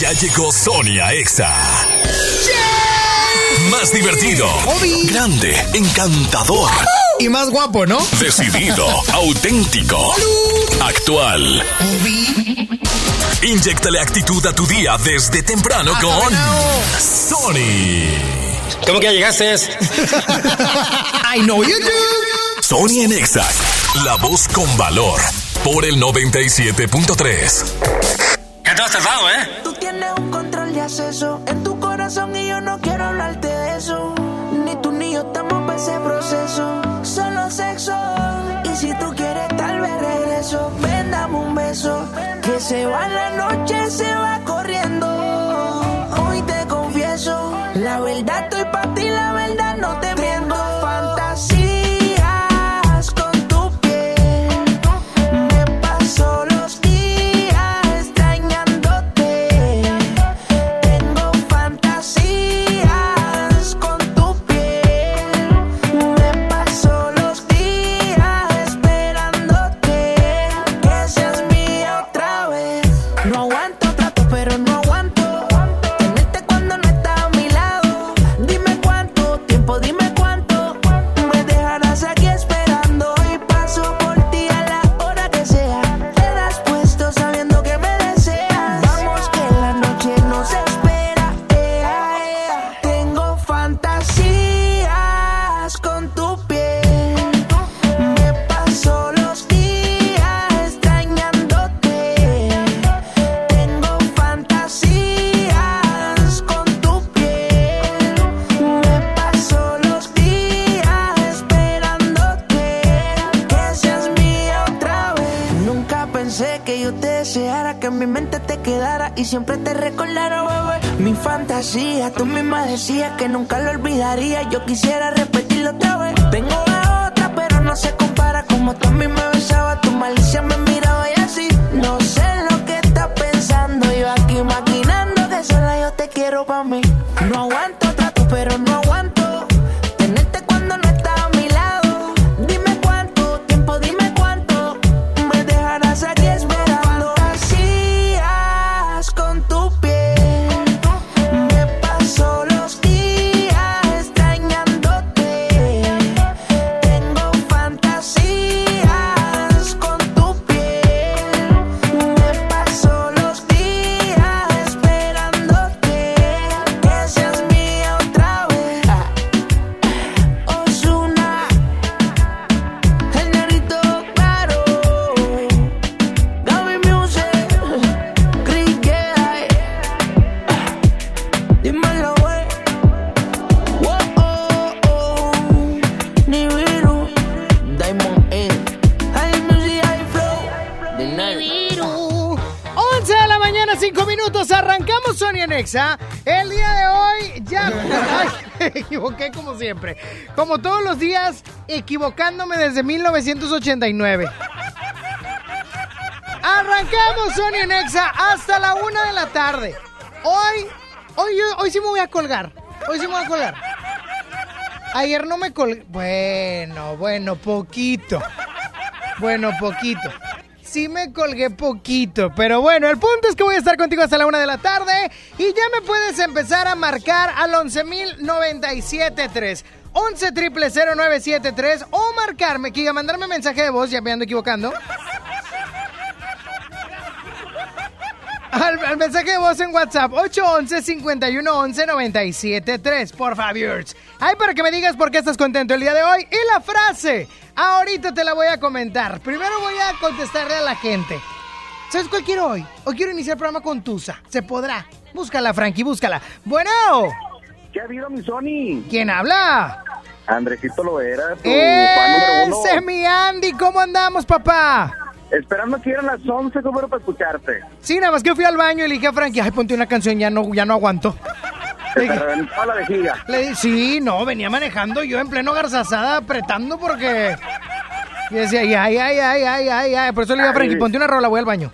Ya llegó Sonia Exa. Más divertido, grande, encantador Y más guapo, ¿no? Decidido, auténtico, actual. Inyectale actitud a tu día desde temprano con Sony. ¿Cómo que ya llegaste? I know you do. Sony en Exa, la voz con valor por el 97.3. Ya te has tardado, ¿eh? En tu corazón y yo no quiero hablarte de eso. Ni tú ni yo estamos para ese proceso. Solo sexo. Y si tú quieres, tal vez regreso. Ven, dame un beso. Que se va la noche, se va corriendo. Hoy te confieso. La verdad estoy para decías que nunca lo olvidaría. Yo quisiera repetirlo Como todos los días, equivocándome desde 1989. Arrancamos Sonia Nexa hasta la una de la tarde. Hoy, hoy, hoy sí me voy a colgar. Hoy sí me voy a colgar. Ayer no me colgué. Bueno, bueno, poquito. Bueno, poquito. Sí me colgué poquito, pero bueno, el punto es que voy a estar contigo hasta la una de la tarde y ya me puedes empezar a marcar al 11.097.3. 11 triple 0973 o marcarme, Kiga, mandarme mensaje de voz, ya me ando equivocando. Al, mensaje de voz en WhatsApp 811-511-973 Por favor. Ay, para que me digas por qué estás contento el día de hoy. Y la frase Ahorita te la voy a comentar. Primero voy a contestarle a la gente. ¿Sabes cuál quiero hoy? Hoy quiero iniciar el programa con Tusa. Se podrá Búscala, Frankie, búscala Bueno ¿Qué ha habido, mi Sony? ¿Quién habla? Andresito Loera, tu fan número uno. Ese es mi Andy ¿Cómo andamos, papá? Esperando que eran las 11, número para escucharte. Sí, nada más que fui al baño y le dije a Frankie Ay, ponte una canción, ya no, ya no aguanto Se te reventó la vejiga. Le di- sí, no, venía manejando yo en pleno garzazada apretando porque... Y decía, ay, ay, ay, ay, ay, ay, ay. Por eso le digo a Frankie, ponte una rola, voy al baño.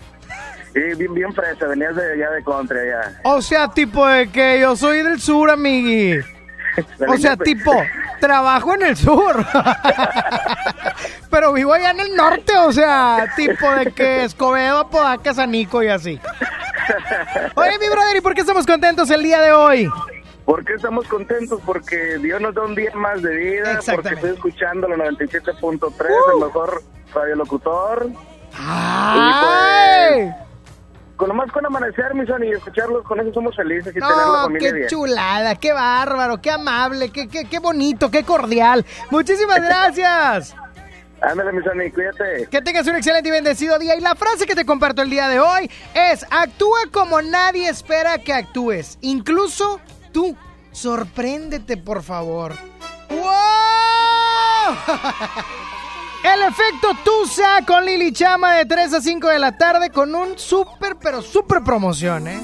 Sí, bien, bien fresa, venías de allá de contra allá. O sea, tipo de que yo soy del sur, amigui. O sea, tipo, trabajo en el sur. Pero vivo allá en el norte, o sea, tipo de que Escobedo, Apodaca, Sanico y así. Oye, mi brother, ¿y por qué estamos contentos el día de hoy? ¿Por qué estamos contentos? Porque Dios nos da un día más de vida, porque estoy escuchando la 97.3, el mejor radiolocutor. ¡Ay! Y pues, con nomás con amanecer, mi son, y escucharlos, con eso somos felices y No, tener la familia qué bien. chulada, qué bárbaro, qué amable, qué, qué, qué bonito, qué cordial. Muchísimas gracias. Ándale, mi son, y cuídate. Que tengas un excelente y bendecido día. Y la frase que te comparto el día de hoy es, actúa como nadie espera que actúes. Incluso tú. Sorpréndete, por favor. ¡Wow! El efecto Tusa con Lili Chama de 3 a 5 de la tarde con un súper, pero súper promoción, ¿eh?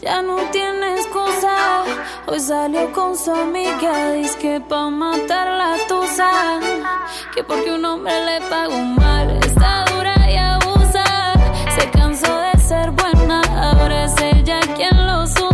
Ya no tiene excusa. Hoy salió con su amiga. Dice que pa' matar la tusa. Que porque un hombre le pagó mal. Está dura y abusa. Se cansó de ser buena. Ahora es ella quien los usa.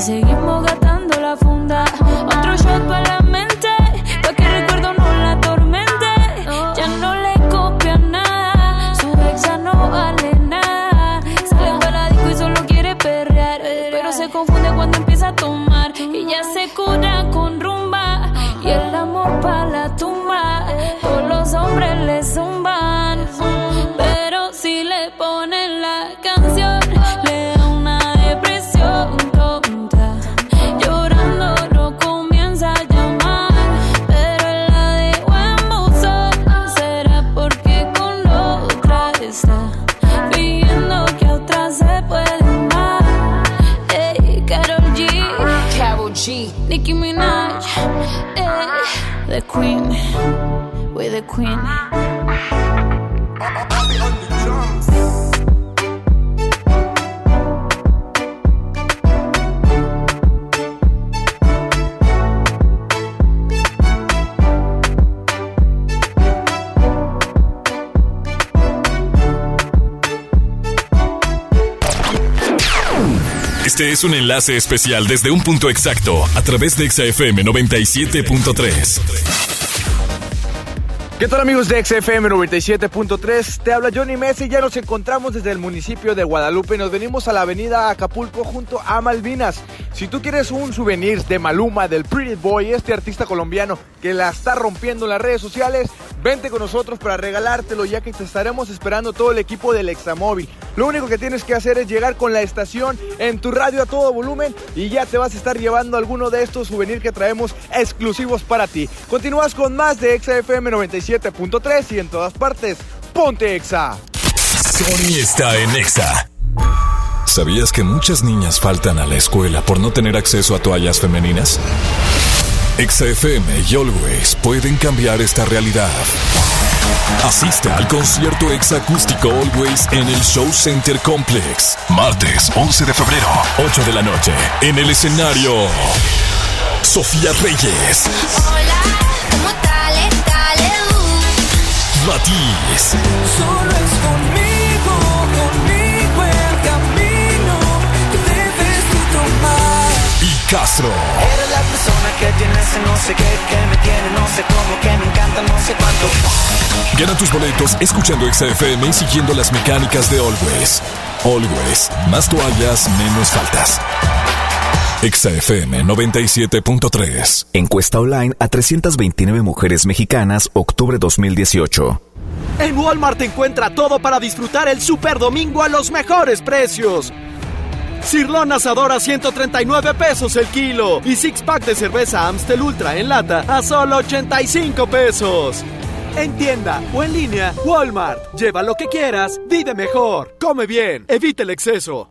seguimos gastando es un enlace especial desde un punto exacto a través de XFM 97.3. ¿Qué tal amigos de XFM 97.3? Te habla Johnny Messi, ya nos encontramos desde el municipio de Guadalupe, nos venimos a la avenida Acapulco junto a Malvinas. Si tú quieres un souvenir de Maluma, del Pretty Boy, este artista colombiano que la está rompiendo en las redes sociales, vente con nosotros para regalártelo ya que te estaremos esperando todo el equipo del Examóvil. Lo único que tienes que hacer es llegar con la estación en tu radio a todo volumen y ya te vas a estar llevando alguno de estos souvenirs que traemos exclusivos para ti. Continúas con más de XFM 97.3 y en todas partes, ponte Exa. Sony está en Exa. ¿Sabías que muchas niñas faltan a la escuela por no tener acceso a toallas femeninas? XFM y Always pueden cambiar esta realidad. Asista al concierto exacústico Always en el Show Center Complex. Martes 11 de febrero, 8 de la noche. En el escenario, Sofía Reyes, Hola, ¿cómo Matiz. Solo es conmigo, conmigo el camino que debes tomar. Y Castro. Tiene ese no sé qué, que me tiene no sé cómo, que me encanta no sé cuánto. Gana tus boletos escuchando XFM y siguiendo las mecánicas de Always. Always, más toallas, menos faltas. XFM 97.3. Encuesta online a 329 mujeres mexicanas, octubre 2018. En Walmart encuentra todo para disfrutar el Super Domingo a los mejores precios. Cirlón asador a 139 pesos el kilo y six pack de cerveza Amstel Ultra en lata a solo 85 pesos. En tienda o en línea, Walmart. Lleva lo que quieras, vive mejor, come bien, evita el exceso.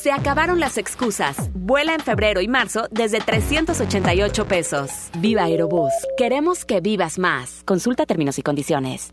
Se acabaron las excusas. Vuela en febrero y marzo desde 388 pesos. Viva Aerobús. Queremos que vivas más. Consulta términos y condiciones.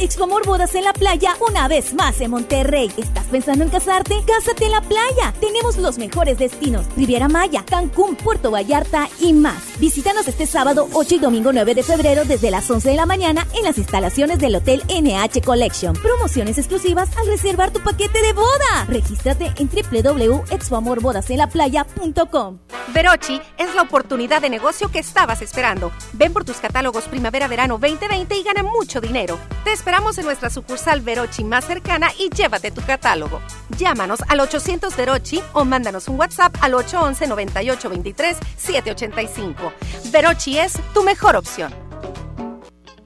Expomor Bodas en la Playa una vez más en Monterrey. ¿Estás pensando en casarte? Cásate en la playa. Tenemos los mejores destinos. Riviera Maya, Cancún, Puerto Vallarta y más. Visítanos este sábado 8 y domingo 9 de febrero desde las 11 de la mañana en las instalaciones del Hotel NH Collection. Promociones exclusivas al reservar tu paquete de boda. Regístrate en www.expoamorbodasenlaplaya.com. Verochi es la oportunidad de negocio que estabas esperando. Ven por tus catálogos Primavera-Verano 2020 y gana mucho dinero. Te esperamos en nuestra sucursal Verochi más cercana y llévate tu catálogo. Llámanos al 800 Verochi o mándanos un WhatsApp al 811 9823 785. Verochi es tu mejor opción.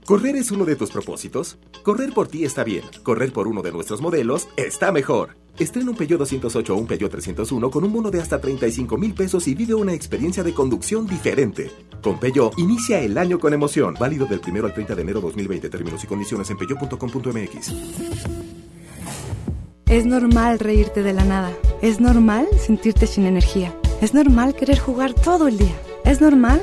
¿Correr es uno de tus propósitos? Correr por ti está bien. Correr por uno de nuestros modelos está mejor. Estrena un Peugeot 208 o un Peugeot 301 con un bono de hasta 35 mil pesos y vive una experiencia de conducción diferente. Con Peugeot, inicia el año con emoción. Válido del 1 al 30 de enero 2020. Términos y condiciones en peugeot.com.mx. Es normal reírte de la nada. Es normal sentirte sin energía. Es normal querer jugar todo el día. Es normal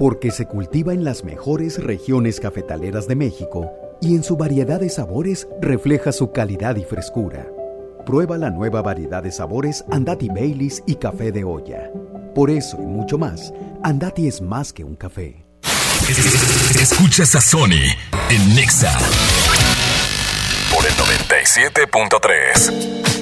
Porque se cultiva en las mejores regiones cafetaleras de México y en su variedad de sabores refleja su calidad y frescura. Prueba la nueva variedad de sabores Andati Baileys y café de olla. Por eso y mucho más, Andati es más que un café. Escuchas a Sony en Nexa por el 97.3.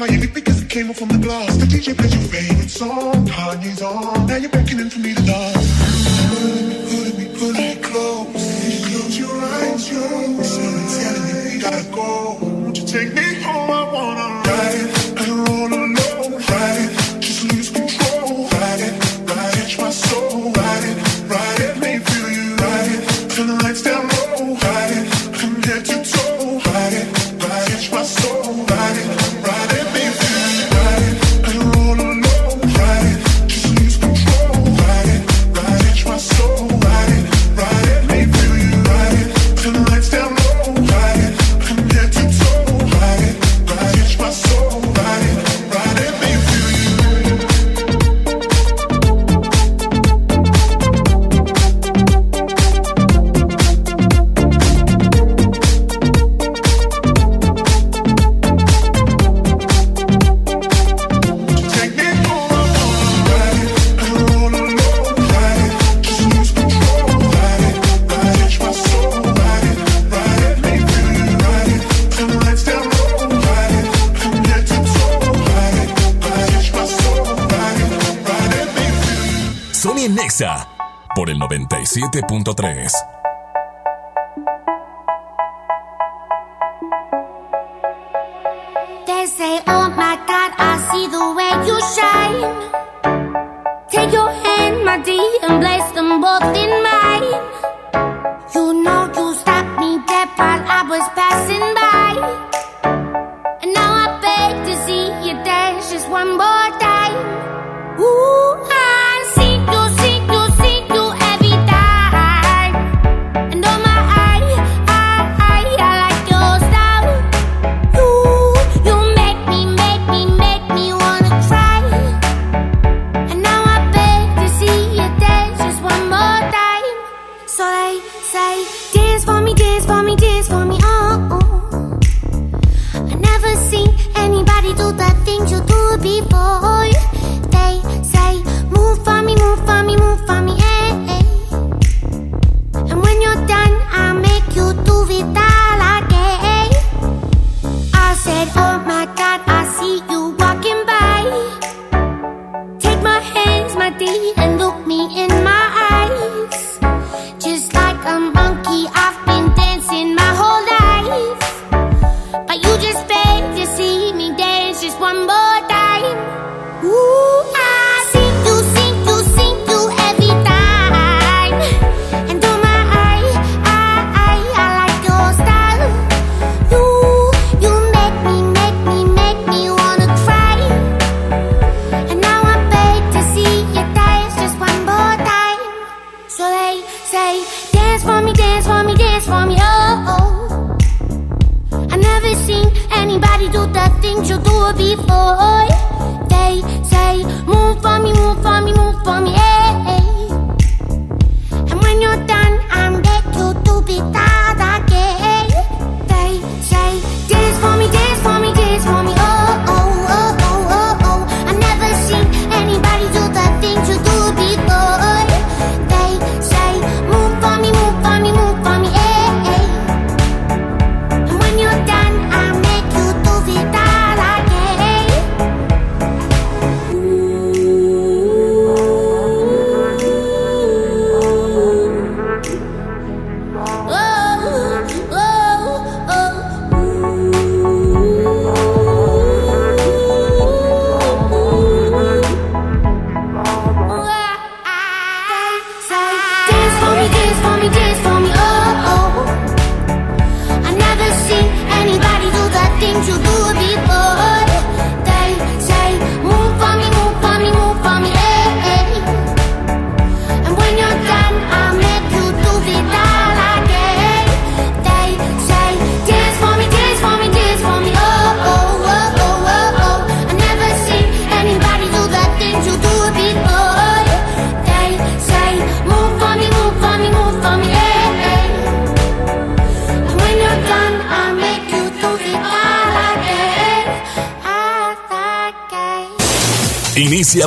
playing because it came up from the glass. The DJ plays your favorite song, Kanye's on. Now you're beckoning for me to dance. 1.3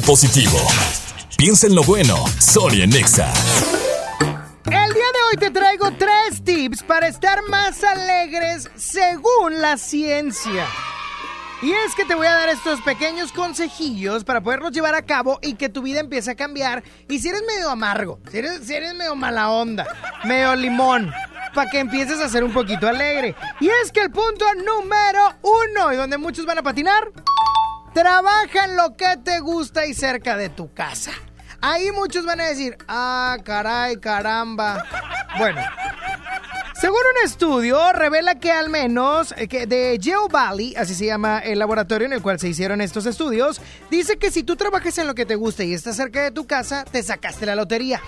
positivo. Piensa en lo bueno, Sony Nexa. El día de hoy te traigo tres tips para estar más alegres según la ciencia. Y es que te voy a dar estos pequeños consejillos para poderlos llevar a cabo y que tu vida empiece a cambiar. Y si eres medio amargo, si eres, si eres medio mala onda, medio limón, para que empieces a ser un poquito alegre. Y es que el punto número uno, y donde muchos van a patinar, trabaja en lo que te gusta y cerca de tu casa. Ahí muchos van a decir, ah, caray, caramba. Bueno, según un estudio, revela que al menos eh, que de Geo Valley, así se llama el laboratorio en el cual se hicieron estos estudios, dice que si tú trabajas en lo que te gusta y estás cerca de tu casa, te sacaste la lotería.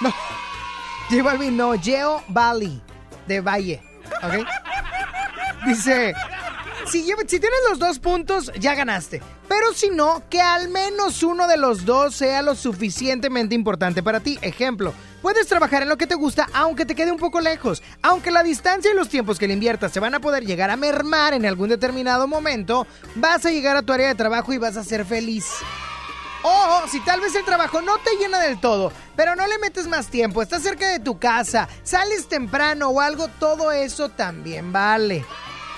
No, J Balvin no, Geo Valley, de Valle, ¿ok? Dice, si, tienes los dos puntos, ya ganaste. Pero si no, que al menos uno de los dos sea lo suficientemente importante para ti. Ejemplo, puedes trabajar en lo que te gusta aunque te quede un poco lejos. Aunque la distancia y los tiempos que le inviertas se van a poder llegar a mermar en algún determinado momento, vas a llegar a tu área de trabajo y vas a ser feliz. O si tal vez el trabajo no te llena del todo, pero no le metes más tiempo, estás cerca de tu casa, sales temprano o algo, todo eso también vale.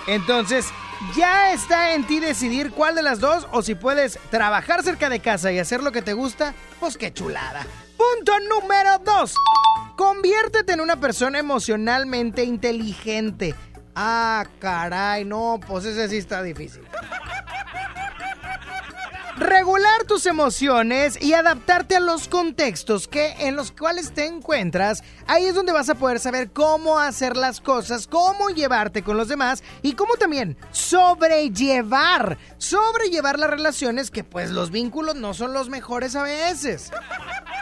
Entonces, ya está en ti decidir cuál de las dos o si puedes trabajar cerca de casa y hacer lo que te gusta, pues qué chulada. Punto número dos. Conviértete en una persona emocionalmente inteligente. Ah, caray, no, pues ese sí está difícil. Regular tus emociones y adaptarte a los contextos que en los cuales te encuentras, ahí es donde vas a poder saber cómo hacer las cosas, cómo llevarte con los demás y cómo también sobrellevar, sobrellevar las relaciones que pues los vínculos no son los mejores a veces.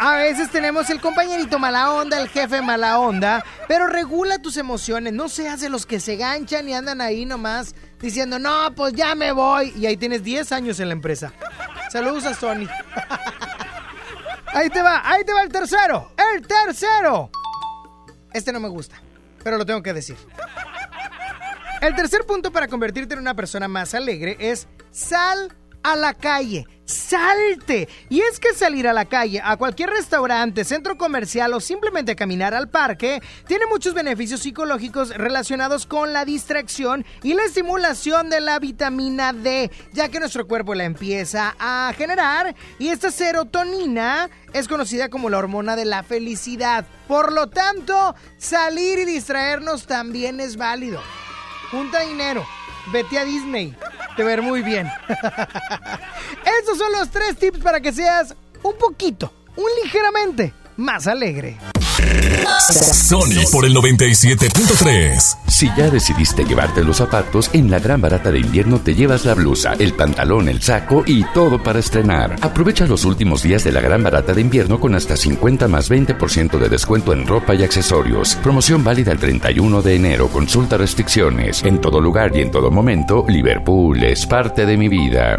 A veces tenemos el compañerito mala onda, el jefe mala onda, pero regula tus emociones, no seas de los que se ganchan y andan ahí nomás diciendo, no, pues ya me voy. Y ahí tienes 10 años en la empresa. Saludos a Sony. Ahí te va, ahí te va el tercero. El tercero. Este no me gusta, pero lo tengo que decir. El tercer punto para convertirte en una persona más alegre es sal a la calle. Salte. Y es que salir a la calle, a cualquier restaurante, centro comercial o simplemente caminar al parque, tiene muchos beneficios psicológicos relacionados con la distracción y la estimulación de la vitamina D, ya que nuestro cuerpo la empieza a generar y esta serotonina es conocida como la hormona de la felicidad. Por lo tanto, salir y distraernos también es válido. Junta dinero. Vete a Disney. Te ver muy bien. Estos son los tres tips para que seas un poquito, un ligeramente más alegre. Sony por el 97.3. Si ya decidiste llevarte los zapatos, en la gran barata de invierno te llevas la blusa, el pantalón, el saco y todo para estrenar. Aprovecha los últimos días de la gran barata de invierno con hasta 50 más 20% de descuento en ropa y accesorios. Promoción válida el 31 de enero. Consulta restricciones. En todo lugar y en todo momento, Liverpool es parte de mi vida.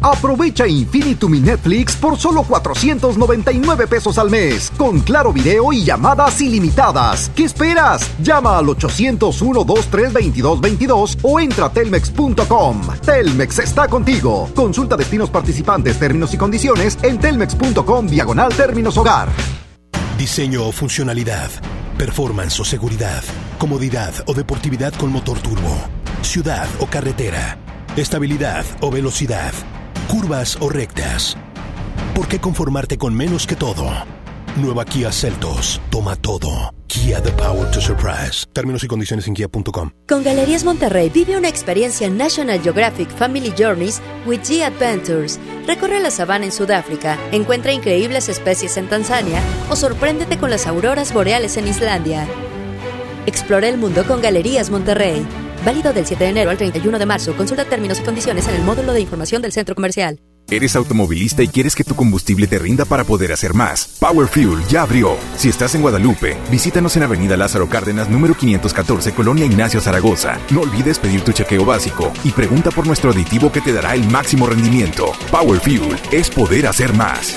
Aprovecha Infinitum y Netflix por solo 499 pesos al mes, con claro video y llamadas ilimitadas. ¿Qué esperas? Llama al 801-2322-22 o entra a telmex.com. Telmex está contigo. Consulta destinos participantes, términos y condiciones en telmex.com diagonal términos hogar. Diseño o funcionalidad, performance o seguridad, comodidad o deportividad con motor turbo, ciudad o carretera, estabilidad o velocidad, curvas o rectas. ¿Por qué conformarte con menos que todo? Nueva Kia Celtos, toma todo. Kia The Power to Surprise. Términos y condiciones en kia.com. Con Galerías Monterrey vive una experiencia National Geographic Family Journeys with G Adventures. Recorre la sabana en Sudáfrica, encuentra increíbles especies en Tanzania o sorpréndete con las auroras boreales en Islandia. Explora el mundo con Galerías Monterrey. Válido del 7 de enero al 31 de marzo. Consulta términos y condiciones en el módulo de información del centro comercial. Eres automovilista y quieres que tu combustible te rinda para poder hacer más. Power Fuel ya abrió. Si estás en Guadalupe, visítanos en Avenida Lázaro Cárdenas, número 514, Colonia Ignacio Zaragoza. No olvides pedir tu chequeo básico y pregunta por nuestro aditivo que te dará el máximo rendimiento. Power Fuel es poder hacer más.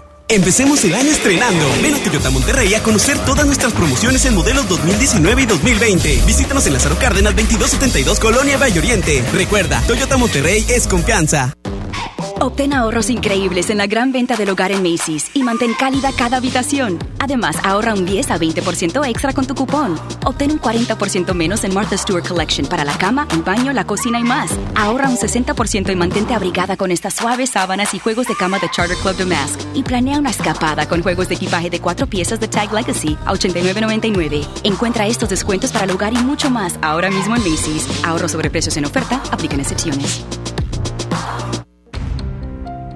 Empecemos el año estrenando. Ven a Toyota Monterrey a conocer todas nuestras promociones en modelos 2019 y 2020. Visítanos en Lázaro Cárdenas 2272 Colonia Valle Oriente. Recuerda, Toyota Monterrey es confianza. Obtén ahorros increíbles en la gran venta del hogar en Macy's y mantén cálida cada habitación. Además, ahorra un 10 a 20% extra con tu cupón. Obtén un 40% menos en Martha Stewart Collection para la cama, el baño, la cocina y más. Ahorra un 60% y mantente abrigada con estas suaves sábanas y juegos de cama de Charter Club de Mask. Y planea una escapada con juegos de equipaje de cuatro piezas de Tag Legacy a $89.99. Encuentra estos descuentos para el hogar y mucho más ahora mismo en Macy's. Ahorro sobre precios en oferta, aplican excepciones.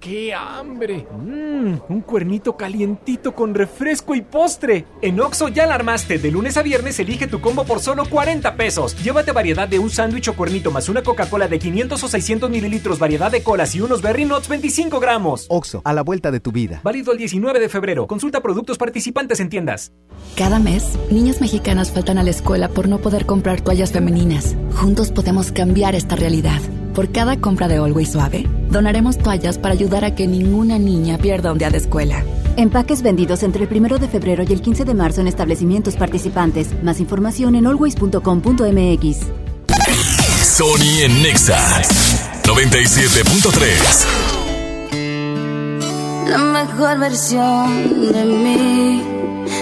¡Qué hambre! Mmm, un cuernito calientito con refresco y postre. En Oxo ya la armaste. De lunes a viernes elige tu combo por solo 40 pesos. Llévate variedad de un sándwich o cuernito más una Coca-Cola de 500 o 600 mililitros, variedad de colas y unos Berry Nuts 25 gramos. Oxo, a la vuelta de tu vida. Válido el 19 de febrero. Consulta productos participantes en tiendas. Cada mes, niñas mexicanas faltan a la escuela por no poder comprar toallas femeninas. Juntos podemos cambiar esta realidad. Por cada compra de Always Suave, donaremos toallas para ayudar a que ninguna niña pierda un día de escuela. Empaques vendidos entre el 1 de febrero y el 15 de marzo en establecimientos participantes. Más información en always.com.mx. Sony en Nexa 97.3. La mejor versión de mí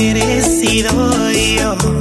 merecido yo.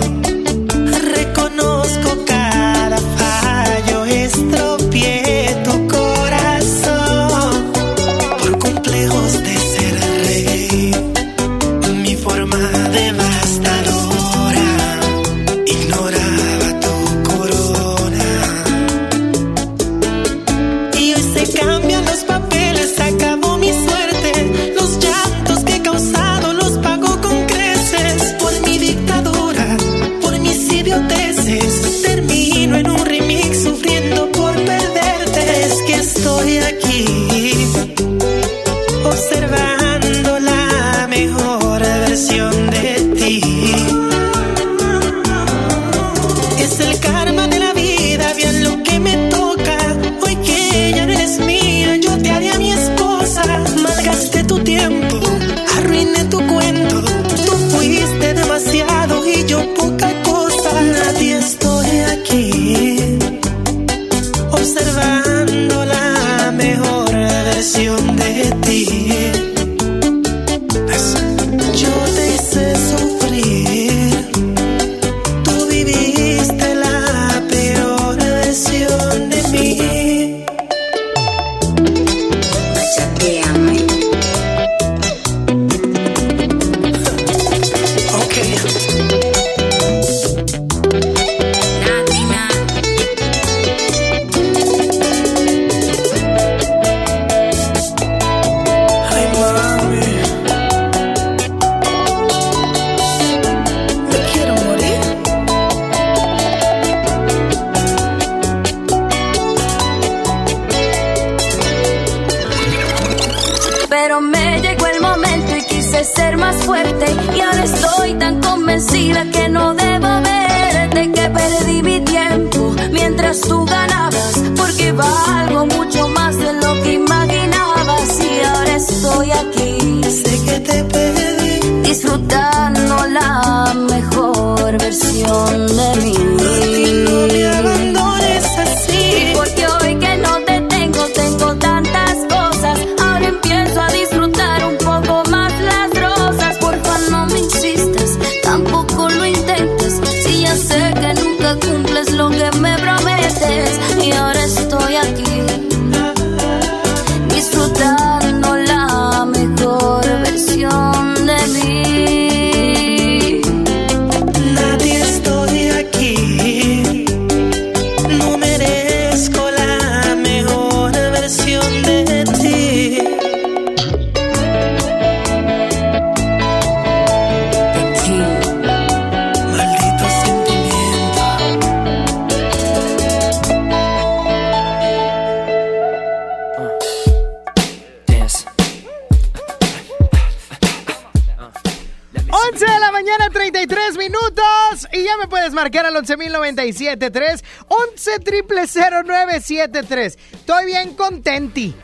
11.097.3, 11 973 Estoy bien contenti.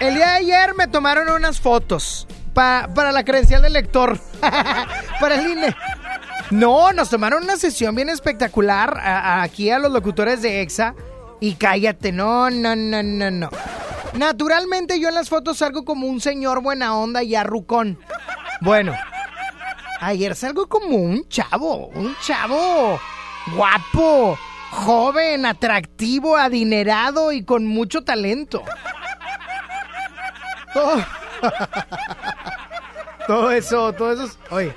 El día de ayer me tomaron unas fotos pa- para la credencial del lector. para el INE. No, nos tomaron una sesión bien espectacular aquí a los locutores de EXA. Y cállate, no, no, no, no, no. Naturalmente yo en las fotos salgo como un señor buena onda y arrucón. Bueno, ayer salgo como un chavo, un chavo guapo, joven, atractivo, adinerado y con mucho talento. Todo, todo eso, todo eso. es- Oye.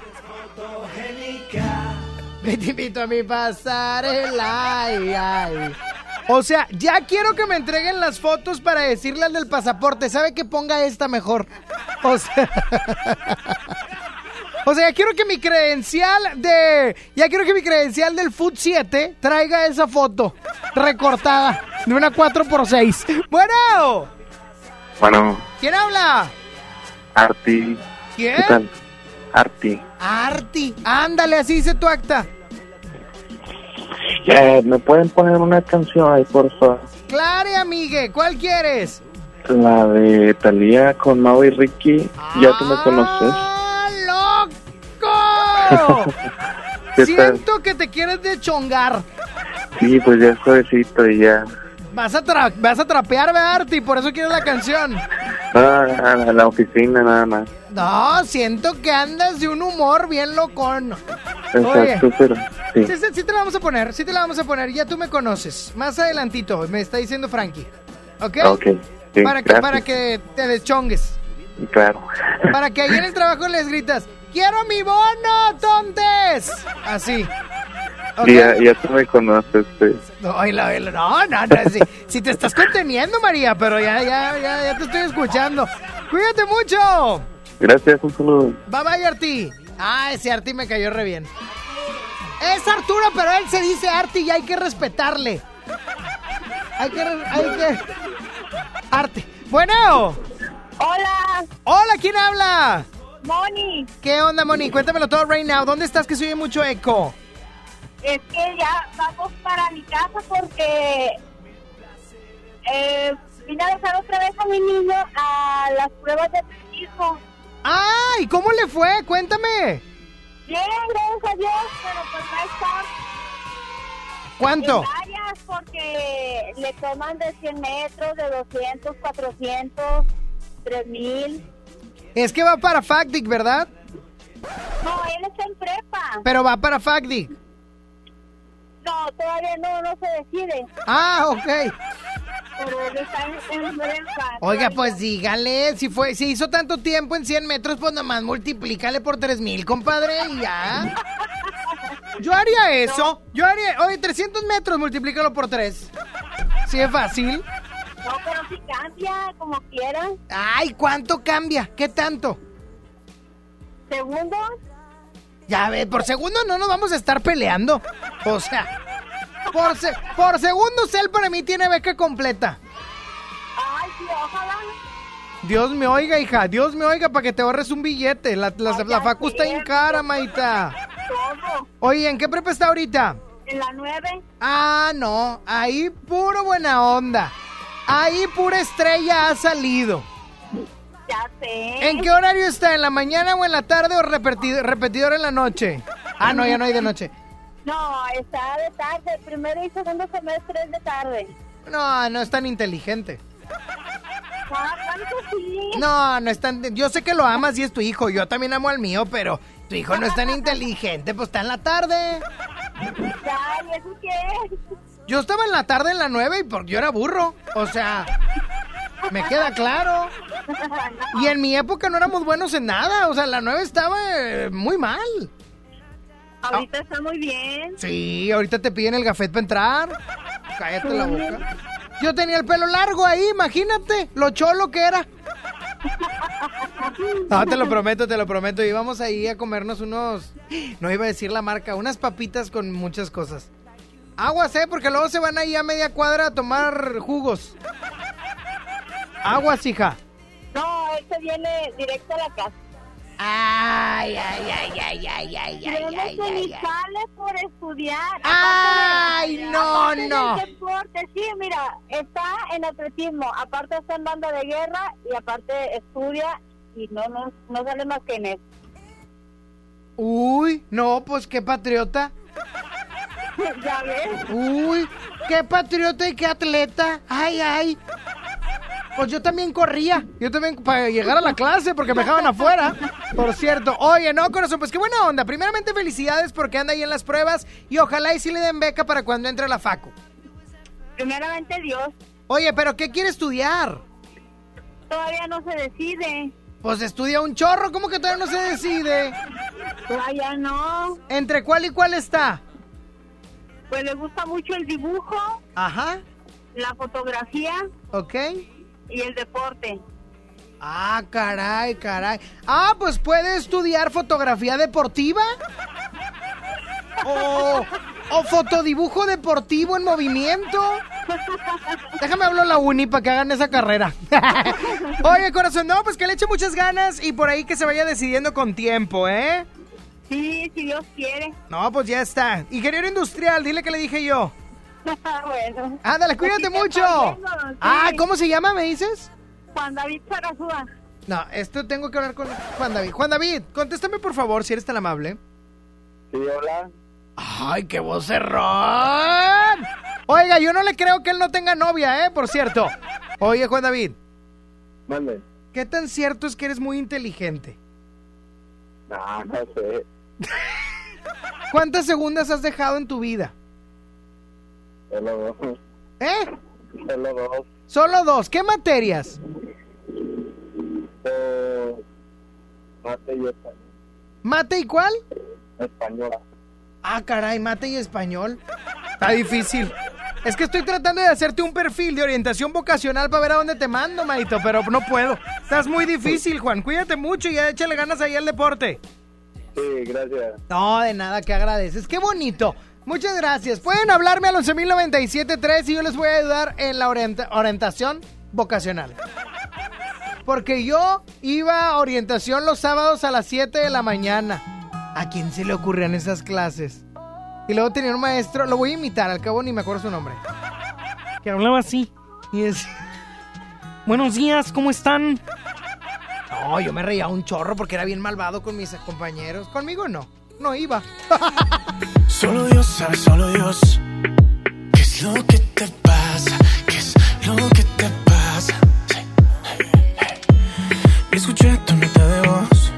Ve, Te invito a mi pasarela. Ay, ay. O sea, ya quiero que me entreguen las fotos para decirle al del pasaporte. ¿Sabe que ponga esta mejor? O sea. O sea, ya quiero que mi credencial de. Ya quiero que mi credencial del Food 7 traiga esa foto recortada de una 4x6. Bueno, Bueno, ¿quién habla? Arti. ¿Quién? ¿Qué tal? Arti. Arti. Ándale, así dice tu acta. Eh, ¿Me pueden poner una canción ahí, por favor? Claro, amigue, ¿cuál quieres? La de Talía con Mau y Ricky. Ya tú me conoces. Siento que te quieres de chongar. Sí, pues ya es juevesito y ya. Vas a, tra- vas a trapear, ¿verdad, Arti? Por eso quieres la canción. Ah, a la, oficina nada más. No, siento que andas de un humor bien locón. Exacto, pero sí. Sí, sí, sí te la vamos a poner, sí te la vamos a poner. Ya tú me conoces. Más adelantito, me está diciendo Frankie. ¿Ok? Ok, sí, para, que, para que te deschongues. Claro. Para que ahí en el trabajo les gritas, ¡Quiero mi bono, tontes! Así. ¿Ok? Sí, ya, ya tú me conoces, sí. No, no, no, no, si, si te estás conteniendo, María, pero ya, ya, ya, ya te estoy escuchando. Cuídate mucho. Gracias, un saludo. Bye bye, Arti. Ah, ese Arti me cayó re bien. Es Arturo, pero él se dice Arti y hay que respetarle. Hay que, hay que. Arti. Bueno. Hola. Hola, ¿quién habla? Moni. ¿Qué onda, Moni? Cuéntamelo todo right now. ¿Dónde estás que se oye mucho eco? Es que ya vamos para mi casa porque eh, vine a dejar otra vez a mi niño a las pruebas de hijo. ¡Ay! ¿Cómo le fue? Cuéntame. Bien, gracias a Dios, pero pues no está ¿Cuánto? en áreas porque le toman de 100 metros, de 200, 400, 3000. Es que va para FACDIC, ¿verdad? No, él está en prepa. Pero va para FACDIC. No, todavía no, no se decide. Ah, ok. Pero él está en, en prepa. Oiga, pues dígale, si fue, si hizo tanto tiempo en 100 metros, pues nomás multiplícale por 3000, compadre, y ya. Yo haría eso. Yo haría, oye, 300 metros, multiplícalo por 3. Sí es fácil. Si cambia, como quiera. Ay, ¿cuánto cambia? ¿Qué tanto? ¿Segundos? Ya ve, por segundo no nos vamos a estar peleando. O sea, por, se- por segundos él para mí tiene beca completa. Ay, sí, ojalá. Dios me oiga, hija, Dios me oiga para que te ahorres un billete. La, la, la facu está en cara, Maita. Oye, ¿en qué prepa está ahorita? En la 9. Ah, no, ahí puro buena onda. Ahí pura estrella ha salido. Ya sé. ¿En qué horario está? ¿En la mañana o en la tarde o repetido- repetidor en la noche? Ah, no, ya no hay de noche. No, está de tarde. Primero y segundo semestre es de tarde. No, no es tan inteligente. Ah. No, no es tan... Yo sé que lo amas y es tu hijo. Yo también amo al mío, pero tu hijo no es tan inteligente. Pues está en la tarde. Ya, ¿y eso qué? Yo estaba en la tarde en la 9 y porque yo era burro. O sea, me queda claro. Y en mi época no éramos buenos en nada. O sea, la 9 estaba eh, muy mal. Ahorita está muy bien. Sí, ahorita te piden el gafet para entrar. Cállate la boca. Yo tenía el pelo largo ahí, imagínate, lo cholo que era. No, te lo prometo, te lo prometo. Íbamos ahí a comernos unos, no iba a decir la marca, unas papitas con muchas cosas. Aguas, eh, porque luego se van ahí a media cuadra a tomar jugos. Aguas, hija. No, este viene directo a la casa. Ay, ay, ay, ay, ay, ay, ay, ay, ni ay. sale por estudiar. Ay, de- no, no. deporte, sí, mira, está en atletismo, aparte está en banda de guerra y aparte estudia y no, no, no sale más que en eso. Uy, no, pues qué patriota. ya ves. Uy, qué patriota y qué atleta. Ay, ay. Pues yo también corría. Yo también para llegar a la clase porque me dejaban afuera. Por cierto. Oye, no, corazón, pues qué buena onda. Primeramente, felicidades porque anda ahí en las pruebas y ojalá y sí le den beca para cuando entre a la facu. Primeramente Dios, Oye, pero ¿qué quiere estudiar? todavía no se decide. Pues estudia un chorro, ¿cómo que todavía no se decide? Todavía no. ¿Entre cuál y cuál está? Pues le gusta mucho el dibujo, Ajá, la fotografía ok. y el deporte. Ah, caray, caray. Ah, pues puede estudiar fotografía deportiva. O, o fotodibujo deportivo en movimiento. Déjame hablar a la uni para que hagan esa carrera. Oye, corazón, no, pues que le eche muchas ganas y por ahí que se vaya decidiendo con tiempo, ¿eh? Sí, si Dios quiere. No, pues ya está. Ingeniero industrial, dile que le dije yo. bueno. Ándale, cuídate mucho. está viendo, sí. Ah, ¿cómo se llama, me dices? Juan David Sarasúa. No, esto tengo que hablar con Juan David. Juan David, contéstame por favor, si eres tan amable. Sí, hola. ¡Ay, qué vocerrón! Oiga, yo no le creo que él no tenga novia, ¿eh? Por cierto. Oye, Juan David, Mande. ¿qué tan cierto es que eres muy inteligente? No, no sé. ¿Cuántas segundas has dejado en tu vida? Solo dos. ¿Eh? Solo dos. Solo dos. ¿Qué materias? Eh, mate y español. ¿Mate y cuál? Española. Ah, caray, mate y español. Está difícil. Es que estoy tratando de hacerte un perfil de orientación vocacional para ver a dónde te mando, Maito, pero no puedo. Estás muy difícil, Juan. Cuídate mucho y ya échale ganas ahí al deporte. Sí, gracias. No, de nada, que agradeces. Qué bonito. Muchas gracias. Pueden hablarme al 11.097.3 y yo les voy a ayudar en la orienta- orientación vocacional. Porque yo iba a orientación los sábados a las 7 de la mañana. ¿A quién se le ocurrían esas clases? Y luego tenía un maestro, lo voy a imitar, al cabo ni me acuerdo su nombre. Que hablaba así. Y es. Buenos días, ¿cómo están? No, yo me reía un chorro porque era bien malvado con mis compañeros. Conmigo no. No iba. Solo Dios sabe, solo Dios. ¿Qué es lo que te pasa? ¿Qué es lo que te pasa? Sí. Escuché tu nota de voz.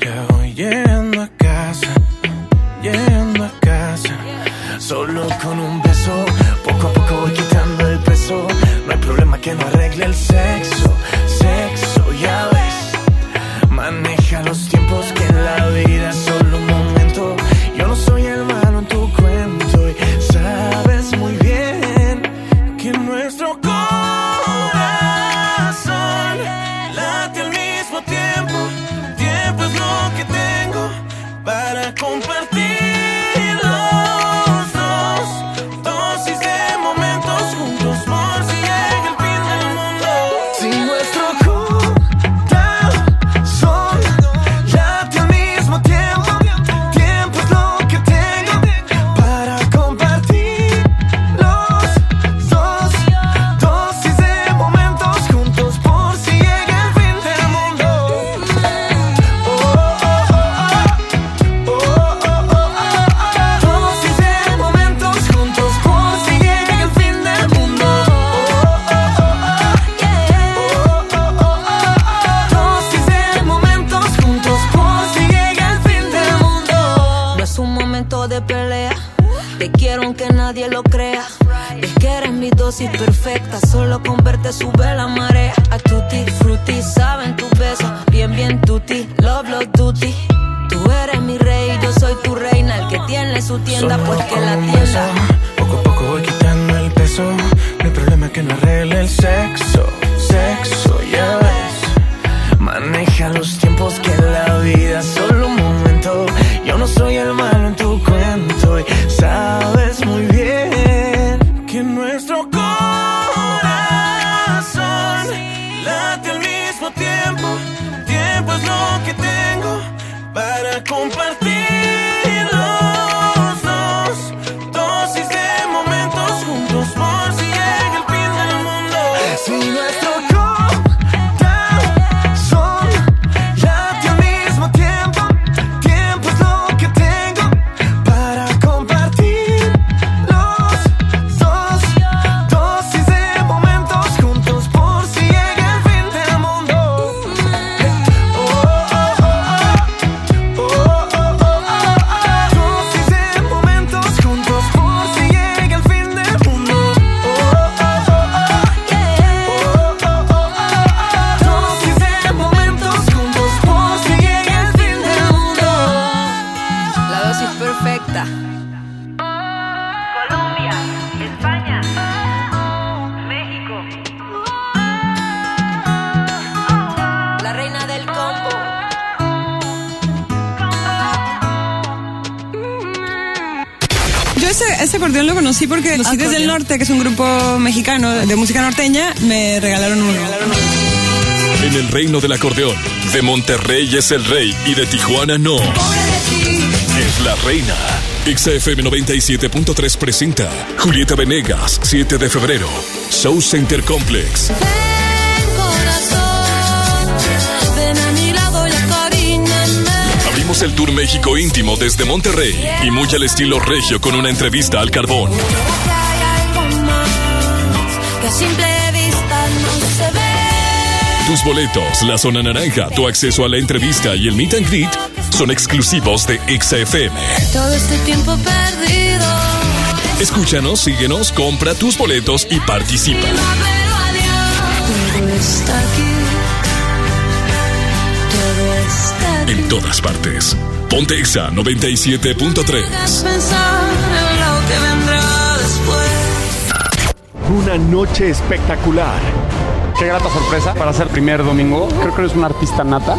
Ya voy llegando a casa. Llegando a casa. Solo con un beso. Poco a poco voy quitando el peso. No hay problema que no arregle el. Sexo, te sube la marea. A tutti, frutti, saben tus besos. Bien, bien, tutti, love, love, tutti. Tú eres mi rey, yo soy tu reina. El que tiene su tienda, pues que la tienda. Perfecta. Colombia, España, México. La reina del combo. Yo ese, ese acordeón lo conocí porque los Cides del Norte, que es un grupo mexicano de música norteña, me regalaron uno. En el reino del acordeón, de Monterrey es el rey y de Tijuana no. Es la reina. XFM 97.3 presenta Julieta Venegas, 7 de febrero. Show Center Complex. Corazón, ven a mi lado y acaríñame. Abrimos el Tour México íntimo desde Monterrey y muy al estilo regio con una entrevista al carbón. Tus boletos, la zona naranja, tu acceso a la entrevista y el meet and greet son exclusivos de XFM. Todo este tiempo perdido. Escúchanos, síguenos, compra tus boletos y participa. Todo está aquí. Todo está aquí. En todas partes. Ponte Exa 97.3. Pensar en lo que vendrá después. Una noche espectacular. Qué grata sorpresa para ser primer domingo. Creo que eres un artista nata.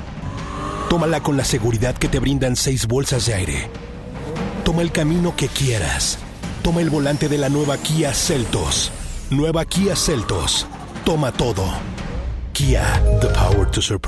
Tómala con la seguridad que te brindan seis bolsas de aire. Toma el camino que quieras. Toma el volante de la nueva Kia Celtos. Nueva Kia Celtos. Toma todo. Kia, the power to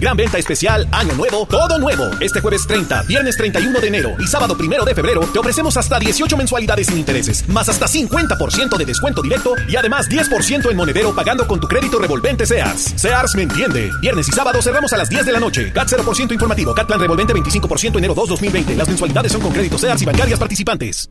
Gran venta especial, año nuevo, todo nuevo. Este jueves 30, viernes 31 de enero y sábado 1 de febrero te ofrecemos hasta 18 mensualidades sin intereses, más hasta 50% de descuento directo y además 10% en monedero pagando con tu crédito revolvente Sears. Sears me entiende. Viernes y sábado cerramos a las 10 de la noche. CAT 0% informativo, CAT plan revolvente 25% enero 2 2020. Las mensualidades son con crédito Sears y bancarias participantes.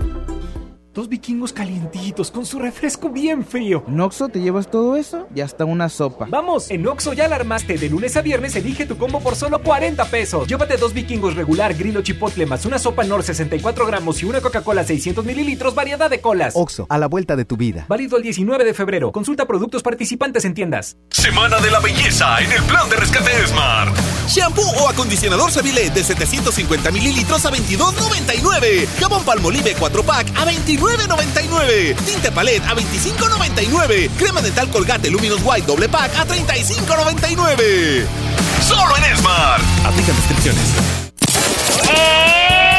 Dos vikingos calientitos con su refresco bien frío. ¿En Oxxo te llevas todo eso y hasta una sopa? Vamos, en Oxxo ya alarmaste. De lunes a viernes elige tu combo por solo 40 pesos. Llévate dos vikingos regular, grillo chipotle, más una sopa Nor 64 gramos y una Coca-Cola 600 mililitros, variedad de colas. Oxxo, a la vuelta de tu vida. Válido el 19 de febrero. Consulta productos participantes en tiendas. Semana de la belleza en el plan de rescate Smart. Shampoo o acondicionador Seville de 750 mililitros a 22.99. Jabón Palmolive 4 pack a 29 $29.99. Tinte Palette a $25.99. Crema dental Colgate Luminous White doble pack a $35.99. Solo en Smart. Aplican descripciones. ¡Eh!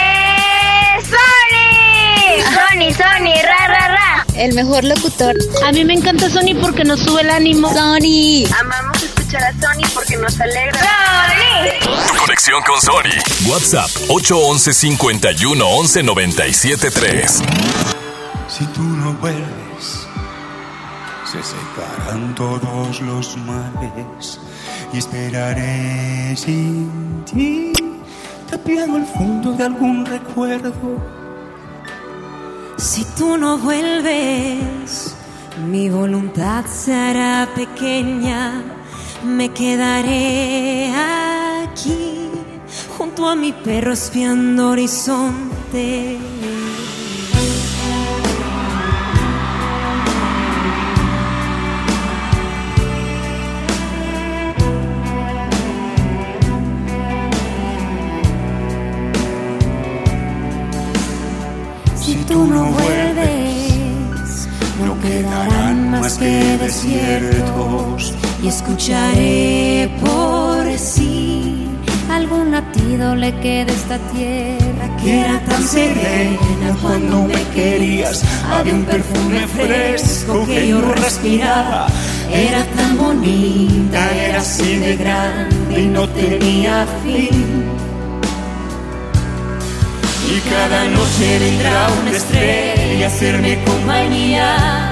¡Sony! Sony, Sony, ra, ra, ra. El mejor locutor. A mí me encanta Sony porque nos sube el ánimo. Sony. Amamos escuchar a Sony porque nos alegra. ¡Sony! Conexión con Sony. WhatsApp 811 51 11 97 3. Si tú no vuelves, se secarán todos los males y esperaré sin ti, tapiado el fondo de algún recuerdo. Si tú no vuelves, mi voluntad se hará pequeña, me quedaré aquí junto a mi perro espiando horizonte. Si tú no vuelves, no quedarán más que desiertos. Y escucharé por sí algún latido le queda esta tierra que era tan serena cuando me querías. había un perfume fresco que yo respiraba. era tan bonita era así de grande y no tenía fin. Y cada noche vendrá una estrella a hacerme compañía.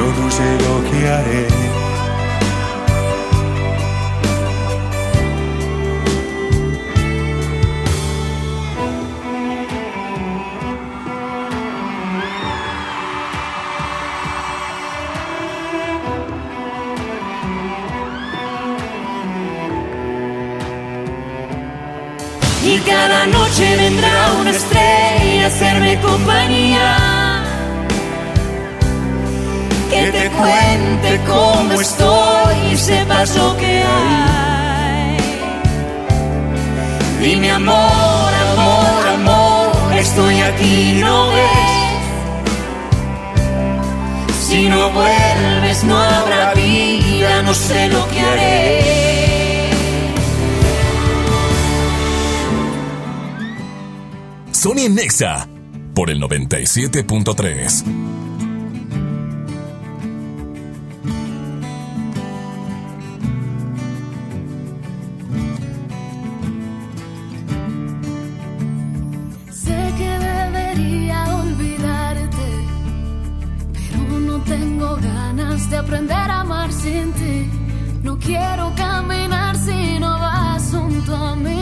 Yo no sé lo que haré. y cada noche vendrá una estrella a hacerme compañía. Que te cuente cómo estoy y sepas lo que hay. Dime amor, amor, amor, estoy aquí, ¿no ves? Si no vuelves no habrá vida, no sé lo que haré. Sony Nexa por el 97.3. aprender a amar sin ti. No quiero caminar si no vas junto a mí.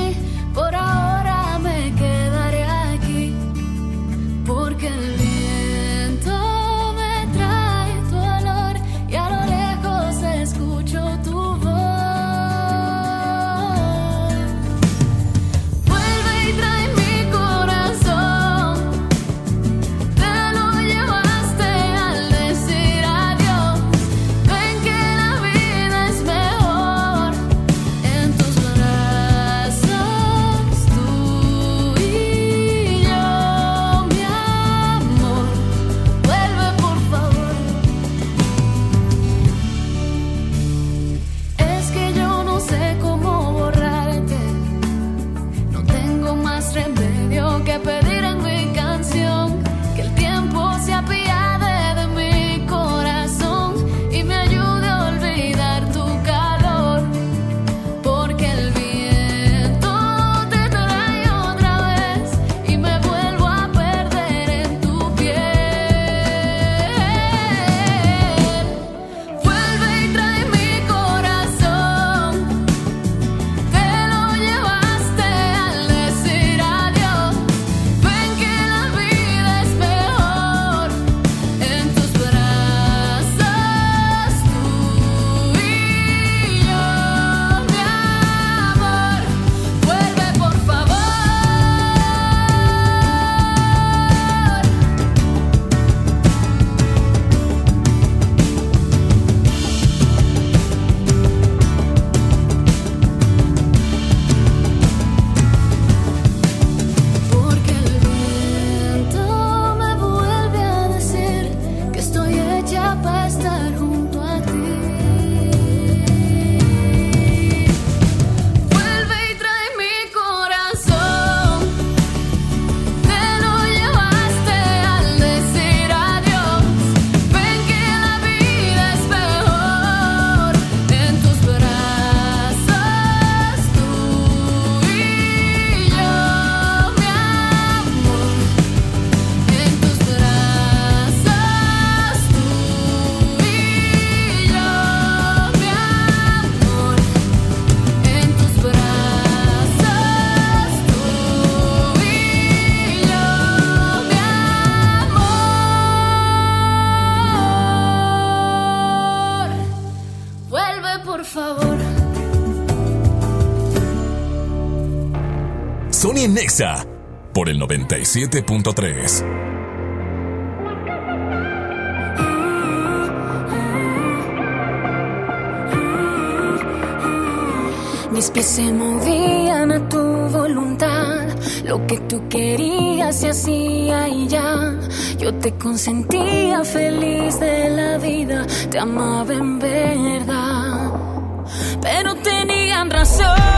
Nexa por el 97.3. Mis pies se movían a tu voluntad, lo que tú querías se hacía y ya. Yo te consentía feliz de la vida, te amaba en verdad. Pero tenían razón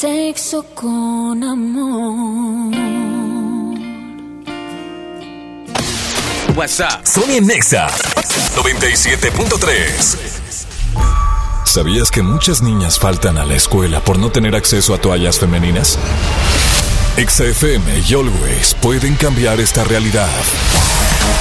Sexo con amor. WhatsApp. Sony Nexa 97.3. ¿Sabías que muchas niñas faltan a la escuela por no tener acceso a toallas femeninas? XFM y Always pueden cambiar esta realidad.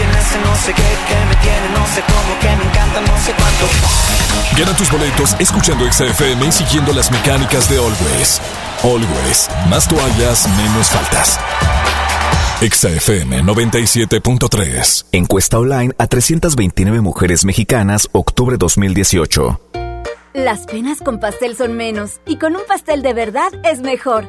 Tiene ese no sé qué, que me tiene no sé cómo, que me encanta no sé cuánto. Gana tus boletos escuchando XFM y siguiendo las mecánicas de Always. Always, más toallas, menos faltas. XFM 97.3. Encuesta online a 329 mujeres mexicanas, octubre 2018. Las penas con pastel son menos y con un pastel de verdad es mejor.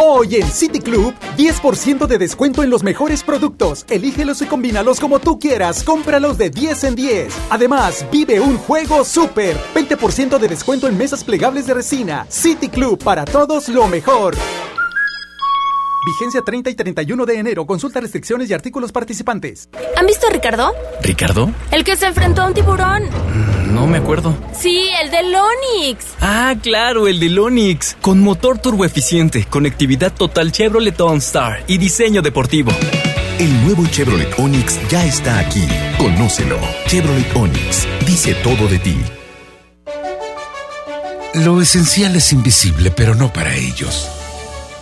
Hoy en City Club, 10% de descuento en los mejores productos. Elígelos y combínalos como tú quieras. Cómpralos de 10 en 10. Además, vive un juego súper. 20% de descuento en mesas plegables de resina. City Club, para todos lo mejor. Vigencia 30 y 31 de enero. Consulta restricciones y artículos participantes. ¿Han visto a Ricardo? ¿Ricardo? El que se enfrentó a un tiburón. No me acuerdo. Sí, el del Onix. Ah, claro, el del Onix. Con motor turboeficiente, conectividad total Chevrolet OnStar y diseño deportivo. El nuevo Chevrolet Onix ya está aquí. Conócelo. Chevrolet Onix. Dice todo de ti. Lo esencial es invisible, pero no para ellos.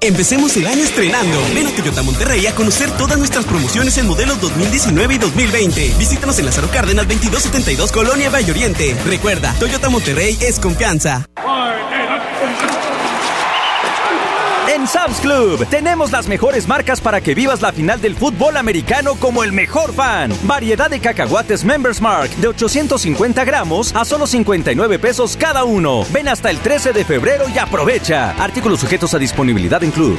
Empecemos el año estrenando. Ven a Toyota Monterrey a conocer todas nuestras promociones en modelos 2019 y 2020. Visítanos en Lázaro Cárdenas 2272 Colonia Valle Oriente. Recuerda, Toyota Monterrey es confianza. En Sam's Club tenemos las mejores marcas para que vivas la final del fútbol americano como el mejor fan. Variedad de cacahuates Members Mark de 850 gramos a solo 59 pesos cada uno. Ven hasta el 13 de febrero y aprovecha. Artículos sujetos a disponibilidad en Club.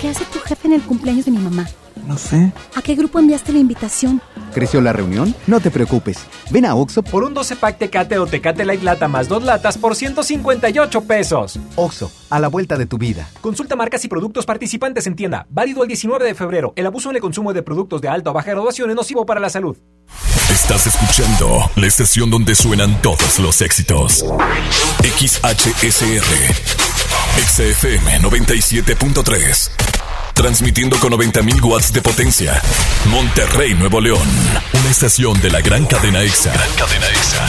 ¿Qué hace tu jefe en el cumpleaños de mi mamá? No sé. ¿A qué grupo enviaste la invitación? ¿Creció la reunión? No te preocupes. Ven a Oxo por un 12 pack Tecate o Tecate Light Lata más dos latas por 158 pesos. Oxo, a la vuelta de tu vida. Consulta marcas y productos participantes en tienda. Válido el 19 de febrero. El abuso en el consumo de productos de alta o baja graduación es nocivo para la salud. Estás escuchando la estación donde suenan todos los éxitos. XHSR. XFM 97.3. Transmitiendo con 90.000 watts de potencia. Monterrey, Nuevo León. Una estación de la gran cadena EXA. Gran cadena EXA.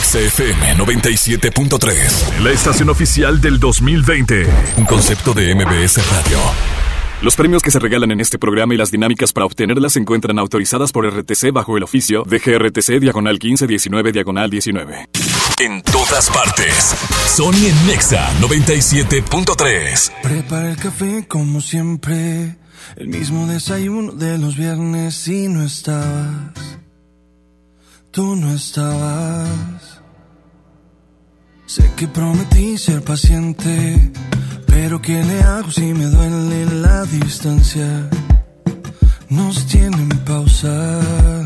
XFM 97.3. La estación oficial del 2020. Un concepto de MBS Radio. Los premios que se regalan en este programa y las dinámicas para obtenerlas se encuentran autorizadas por RTC bajo el oficio de GRTC Diagonal 1519 Diagonal 19. En todas partes. Sony en Nexa 97.3. Prepara el café como siempre. El mismo desayuno de los viernes y no estabas. Tú no estabas. Sé que prometí ser paciente. Pero ¿qué le hago si me duele la distancia? Nos tienen pausa.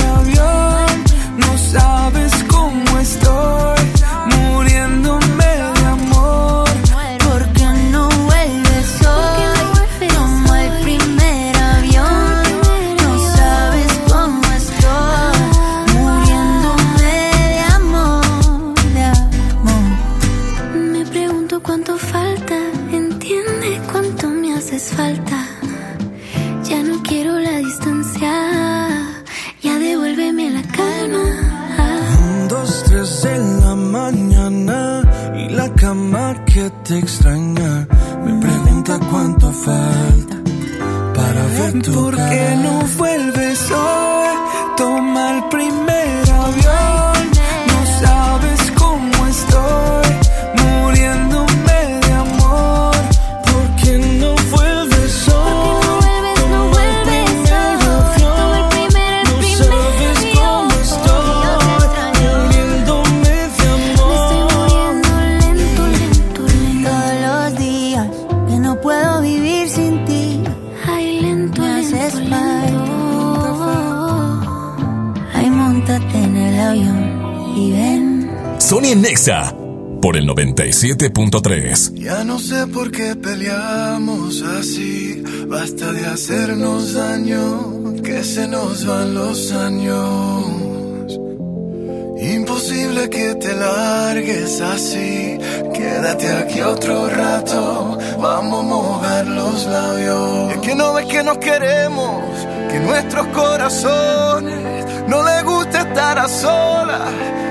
que te extraña me pregunta cuánto falta para ver tu ¿Por qué no vuelves hoy? Nexa por el 97.3. Ya no sé por qué peleamos así. Basta de hacernos daño, que se nos van los años. Imposible que te largues así. Quédate aquí otro rato. Vamos a mojar los labios. Es que no ves que nos queremos, que nuestros corazones no les gusta estar a solas.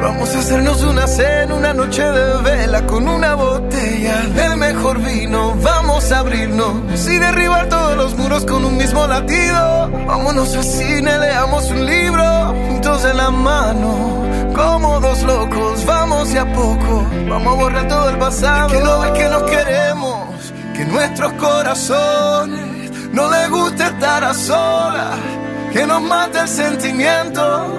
Vamos a hacernos una cena, una noche de vela con una botella del mejor vino. Vamos a abrirnos y derribar todos los muros con un mismo latido. Vámonos al cine, leamos un libro juntos en la mano. Como dos locos, vamos de a poco. Vamos a borrar todo el pasado. que no ves que nos queremos, que nuestros corazones no les gusta estar a solas. Que nos mata el sentimiento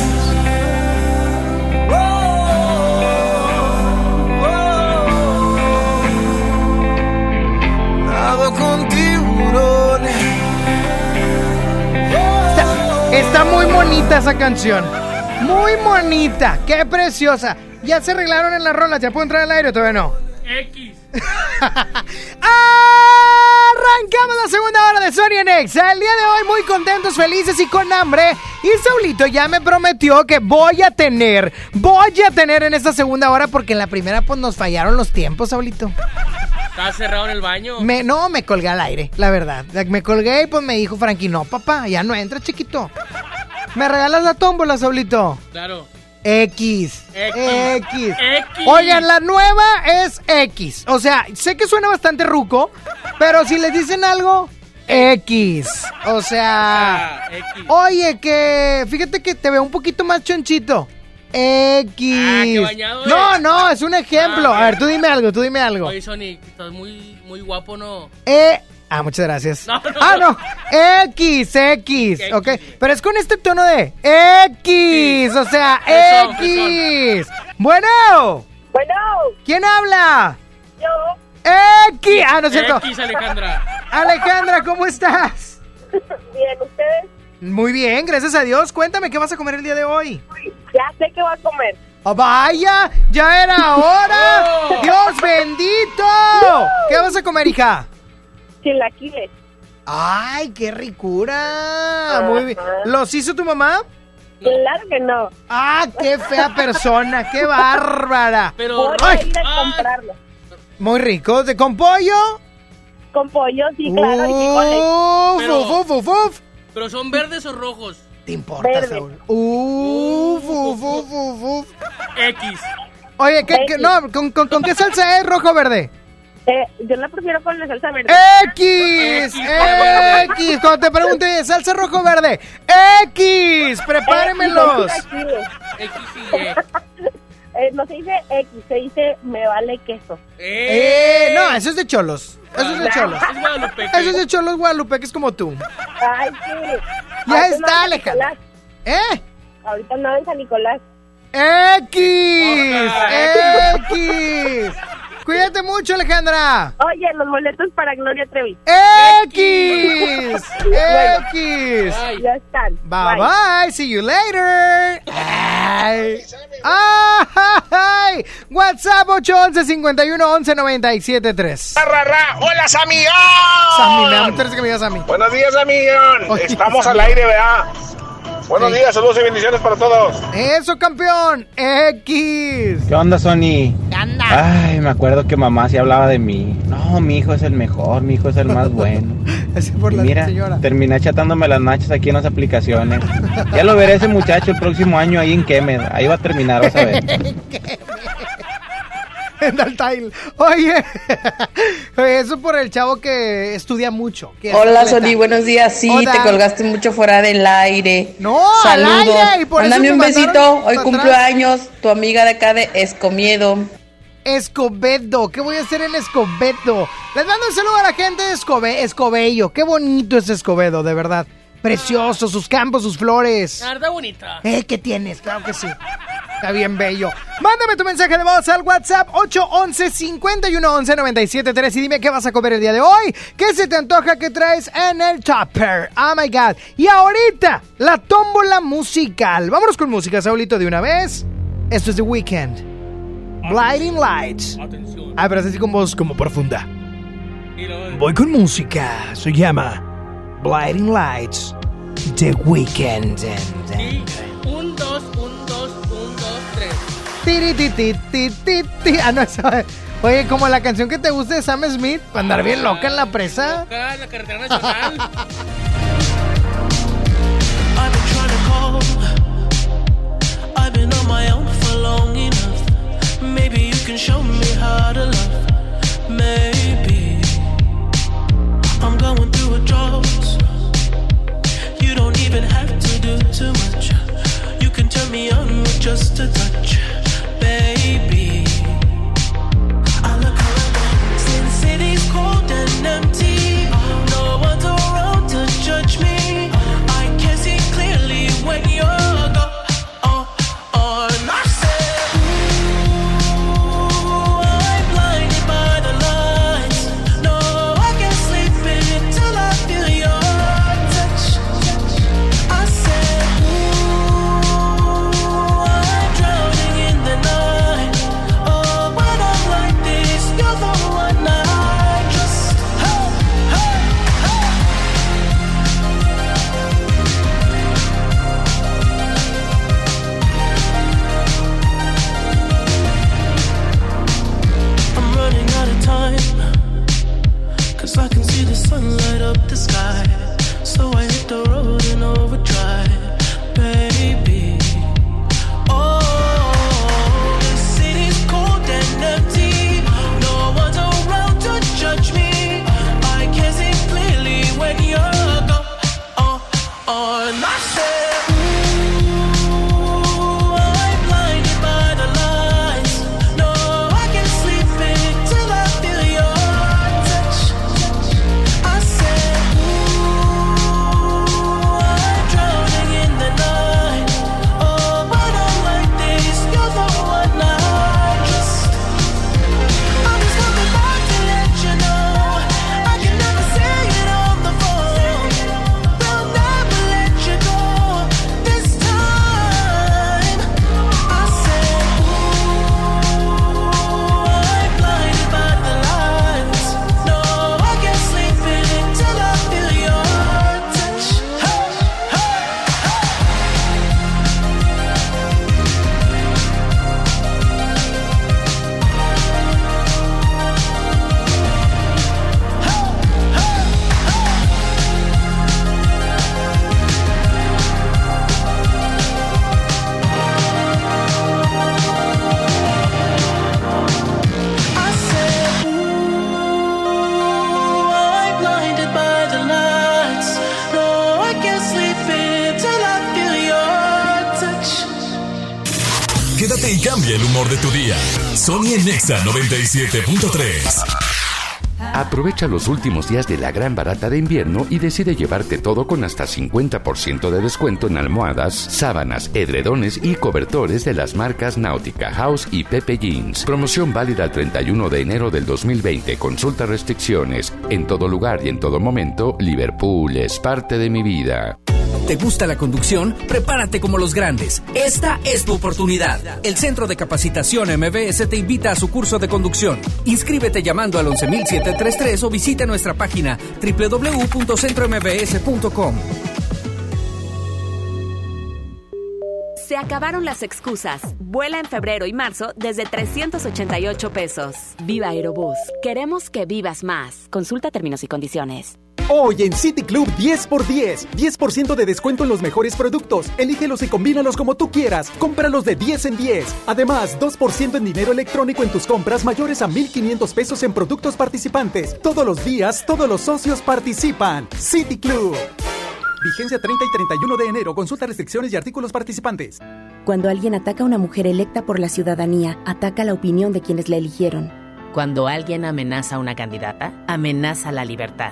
Está, muy bonita esa canción. Muy bonita. Qué preciosa. Ya se arreglaron en las rolas. ¿Ya puedo entrar al aire o todavía no? X. Arrancamos la segunda hora de Sony Nexa. El día de hoy muy contentos, felices y con hambre. Y Saulito ya me prometió que voy a tener, voy a tener en esta segunda hora porque en la primera pues nos fallaron los tiempos, Saulito. ¿Estás cerrado en el baño? Me, no, me colgué al aire, la verdad. Me colgué y pues me dijo Frankie, no, papá, ya no entra, chiquito. ¿Me regalas la tómbola, Saulito? Claro. X. X. X. X. Oigan, la nueva es X. O sea, sé que suena bastante ruco, pero si les dicen algo, X. O sea, Ah, X. oye, que fíjate que te veo un poquito más chonchito. X. Ah, qué bañado no, eres. no, es un ejemplo. Ah, A ver, tú dime algo, tú dime algo. Oye, Sonic, estás muy, muy guapo, ¿no? E. Ah, muchas gracias. No, no. Ah, no. X, X. X. Ok. Pero es con este tono de X. O sea, X. Bueno. Bueno, ¿Quién habla? yo, X. Ah, no es cierto. X, Alejandra. Alejandra, ¿cómo estás? bien, ¿ustedes? Muy bien, gracias a Dios. Cuéntame qué vas a comer el día de hoy. Ya sé qué va a comer. Ah, vaya, ya era hora. Oh. Dios bendito. ¿Qué vas a comer, hija? Chilaquiles. Ay, qué ricura. Muy bien. ¿Los hizo tu mamá? Claro que no. Ah, qué fea persona, qué bárbara. Pero, Voy a ir a comprarlo. Muy rico, ¿de con pollo? Con pollo, sí, claro, y. Uf, Pero- uf, uf, uf, uf. Pero son verdes o rojos. ¿Te importa, Verde. Saúl? Uf, uf, uf, uf, uf. X. Oye, ¿qué, qué- no, ¿con, con, con qué salsa es rojo o verde? Eh, yo la prefiero con la salsa verde. X, X. Cuando te pregunte salsa rojo o verde, X. Prepáremelos. X y Y. Eh, no se dice X, se dice me vale queso. Eh, no, eso es de cholos. Eso es de cholos. Es Guadalupe. Eso es de cholos Guadalupe, que es como tú. Ay, sí. Ya Ahorita está, Alejandra. ¿Eh? Ahorita andaba en San Nicolás. X, X. Cuídate mucho, Alejandra. Oye, los boletos para Gloria Trevi. X, X. Ay. Ya están. Bye bye, see you later. Ay. Ay. WhatsApp 811 51 11 97 3. Ra, Hola, Sammy. Sammy, me da que me digas Sammy. Buenos días, Samillón. Estamos Sammy. al aire, ¿verdad? Buenos Sí. días, saludos y bendiciones para todos. Eso, campeón. X. ¿Qué onda, Sony? ¿Qué anda? Ay, me acuerdo que mamá sí hablaba de mí. No, mi hijo es el mejor, mi hijo es el más bueno. Ese por Y la mira, señora. terminé chatándome las nachas aquí en las aplicaciones. Ya lo veré ese muchacho el próximo año ahí en Kemed. Ahí va a terminar, vas a ver. En Daltail. Oye, eso por el chavo que estudia mucho. que es Hola, atleta. Soli, buenos días. Sí, Hola. te colgaste mucho fuera del aire. No, al Saludos. aire, y por Mándame me un besito. Hoy cumplo atrás. años. Tu amiga de acá de Escomiedo. Escobedo, ¿qué voy a hacer en Escobedo? Les mando un saludo a la gente de Escobe Escobedo. Qué bonito es Escobedo, de verdad. Precioso, sus campos, sus flores. Está bonita. Eh, ¿qué tienes? Claro que sí. Está bien bello. Mándame tu mensaje de voz al WhatsApp 811 511 973 y dime qué vas a comer el día de hoy. ¿Qué se te antoja que traes en el topper? Oh my god. Y ahorita, la tómbola musical. Vámonos con música, Saulito, de una vez. Esto es The Weekend. Blinding Lights. Atención. Ah, pero así con voz como profunda. Voy con música. Se llama Blinding Lights. The Weekend. Un, dos, un, dos, un, dos, tres. Tiri, ti, ti, ti, ti, ti. Ah, no, eso Oye, como la canción que te gusta de Sam Smith, para andar bien loca en la presa. Loca en la carretera nacional. I've been trying to call. I've been on my own for long enough. Maybe you can show me how to love. Maybe I'm going through a drought. You don't even have to do too much. Me on with just a touch, baby. I look since cold and empty. 97.3. Aprovecha los últimos días de la gran barata de invierno y decide llevarte todo con hasta 50% de descuento en almohadas, sábanas, edredones y cobertores de las marcas Náutica House y Pepe Jeans. Promoción válida el 31 de enero del 2020. Consulta restricciones. En todo lugar y en todo momento, Liverpool es parte de mi vida. ¿Te gusta la conducción? Prepárate como los grandes. Esta es tu oportunidad. El Centro de Capacitación MBS te invita a su curso de conducción. Inscríbete llamando al 11733 o visita nuestra página www.centrombs.com. Se acabaron las excusas. Vuela en febrero y marzo desde 388 pesos. Viva Aerobús. Queremos que vivas más. Consulta términos y condiciones. Hoy en City Club 10x10. 10% de descuento en los mejores productos. Elígelos y combínalos como tú quieras. Cómpralos de 10 en 10. Además, 2% en dinero electrónico en tus compras mayores a 1,500 pesos en productos participantes. Todos los días, todos los socios participan. City Club. Vigencia 30 y 31 de enero. Consulta restricciones y artículos participantes. Cuando alguien ataca a una mujer electa por la ciudadanía, ataca la opinión de quienes la eligieron. Cuando alguien amenaza a una candidata, amenaza la libertad.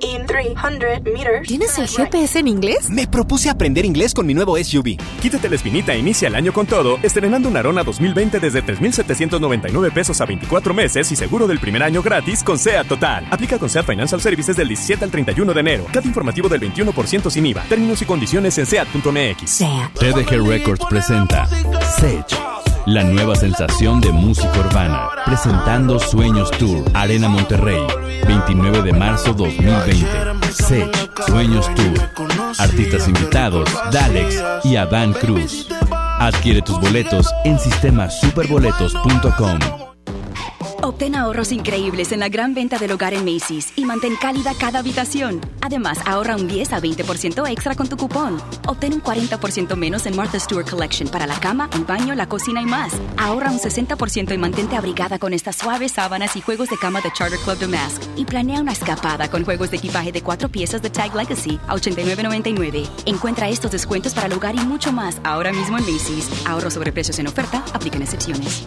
In 300 meters. ¿Tienes el GPS en inglés? Me propuse aprender inglés con mi nuevo SUV. Quítate la espinita e inicia el año con todo, estrenando una Arona 2020 desde 3,799 pesos a 24 meses y seguro del primer año gratis con SEAT Total. Aplica con SEAT Financial Services del 17 al 31 de enero. Cada informativo del 21% sin IVA. Términos y condiciones en SEAT.mx. TDG Records presenta Sech. La nueva sensación de música urbana, presentando Sueños Tour, Arena Monterrey, 29 de marzo 2020. Sech, Sueños Tour. Artistas invitados, Dalex y Adán Cruz. Adquiere tus boletos en sistemasuperboletos.com. Obtén ahorros increíbles en la gran venta del hogar en Macy's y mantén cálida cada habitación. Además, ahorra un 10 a 20% extra con tu cupón. Obtén un 40% menos en Martha Stewart Collection para la cama, el baño, la cocina y más. Ahorra un 60% y mantente abrigada con estas suaves sábanas y juegos de cama de Charter Club de Mask. Y planea una escapada con juegos de equipaje de cuatro piezas de Tag Legacy a $89.99. Encuentra estos descuentos para el hogar y mucho más ahora mismo en Macy's. Ahorro sobre precios en oferta, aplican excepciones.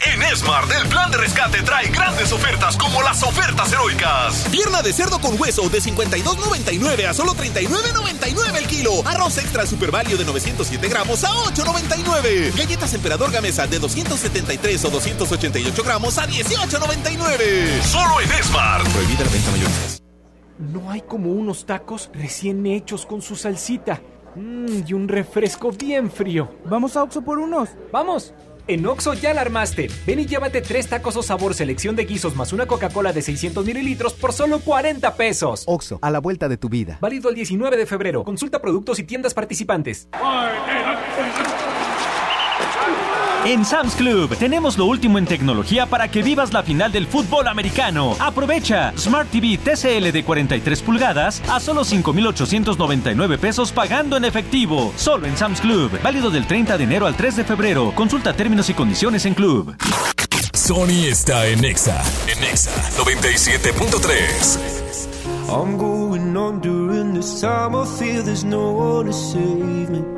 En Esmar, el plan de rescate trae grandes ofertas como las ofertas heroicas. Pierna de cerdo con hueso de 52.99 a solo 39.99 el kilo. Arroz extra super value de 907 gramos a 8.99. Galletas emperador gamesa de 273 o 288 gramos a 18.99. Solo en Esmar. Prohibida la venta mayoristas. No hay como unos tacos recién hechos con su salsita. Mmm, y un refresco bien frío. Vamos a Oxo por unos. ¡Vamos! En Oxo ya la armaste. Ven y llévate tres tacos o sabor selección de guisos más una Coca-Cola de 600 mililitros por solo 40 pesos. Oxo, a la vuelta de tu vida. Válido el 19 de febrero. Consulta productos y tiendas participantes. En Sam's Club tenemos lo último en tecnología para que vivas la final del fútbol americano. Aprovecha Smart TV TCL de 43 pulgadas a solo 5,899 pesos pagando en efectivo. Solo en Sam's Club. Válido del 30 de enero al 3 de febrero. Consulta términos y condiciones en Club. Sony está en Exa. En Exa 97.3. I'm going on during this time. I feel there's no one to save me.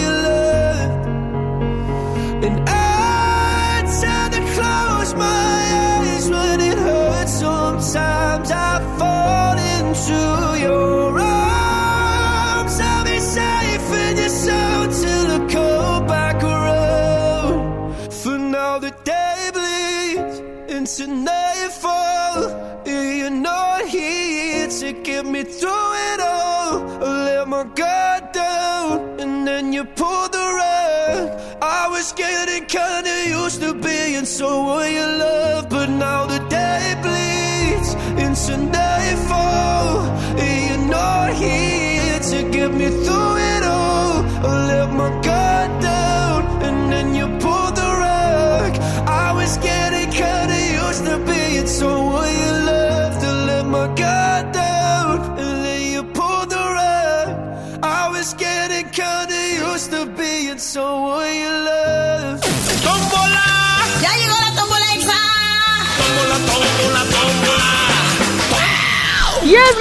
get me through it all. I let my guard down, and then you pulled the rug. I was getting kinda used to being someone you love,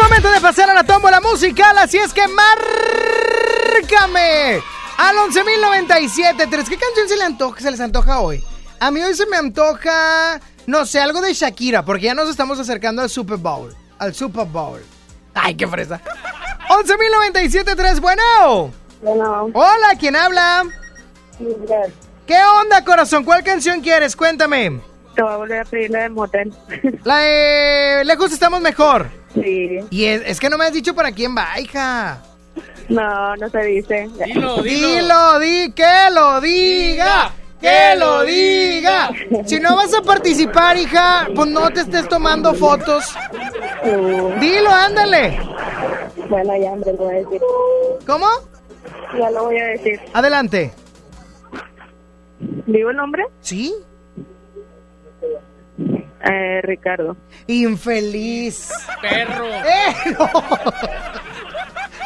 momento de pasar a la tómbola musical, así es que márcame al 11.097.3. ¿Qué canción se, le antoja, se les antoja hoy? A mí hoy se me antoja, no sé, algo de Shakira, porque ya nos estamos acercando al Super Bowl. Al Super Bowl. Ay, qué fresa. 11.097.3, bueno. Bueno. Hola, ¿quién habla? ¿Qué onda, corazón? ¿Cuál canción quieres? Cuéntame. Te voy a volver a pedir la de motel. La de Lejos estamos mejor. Sí. Y es, es que no me has dicho para quién va, hija. No, no se dice. Dilo, dilo. di, que lo diga. Que lo diga. Si no vas a participar, hija, pues no te estés tomando fotos. Dilo, ándale. Bueno, ya, hombre, lo voy a decir. ¿Cómo? Ya lo voy a decir. Adelante. ¿Digo el nombre? Sí. Eh, Ricardo. Infeliz. Perro. Eh, no.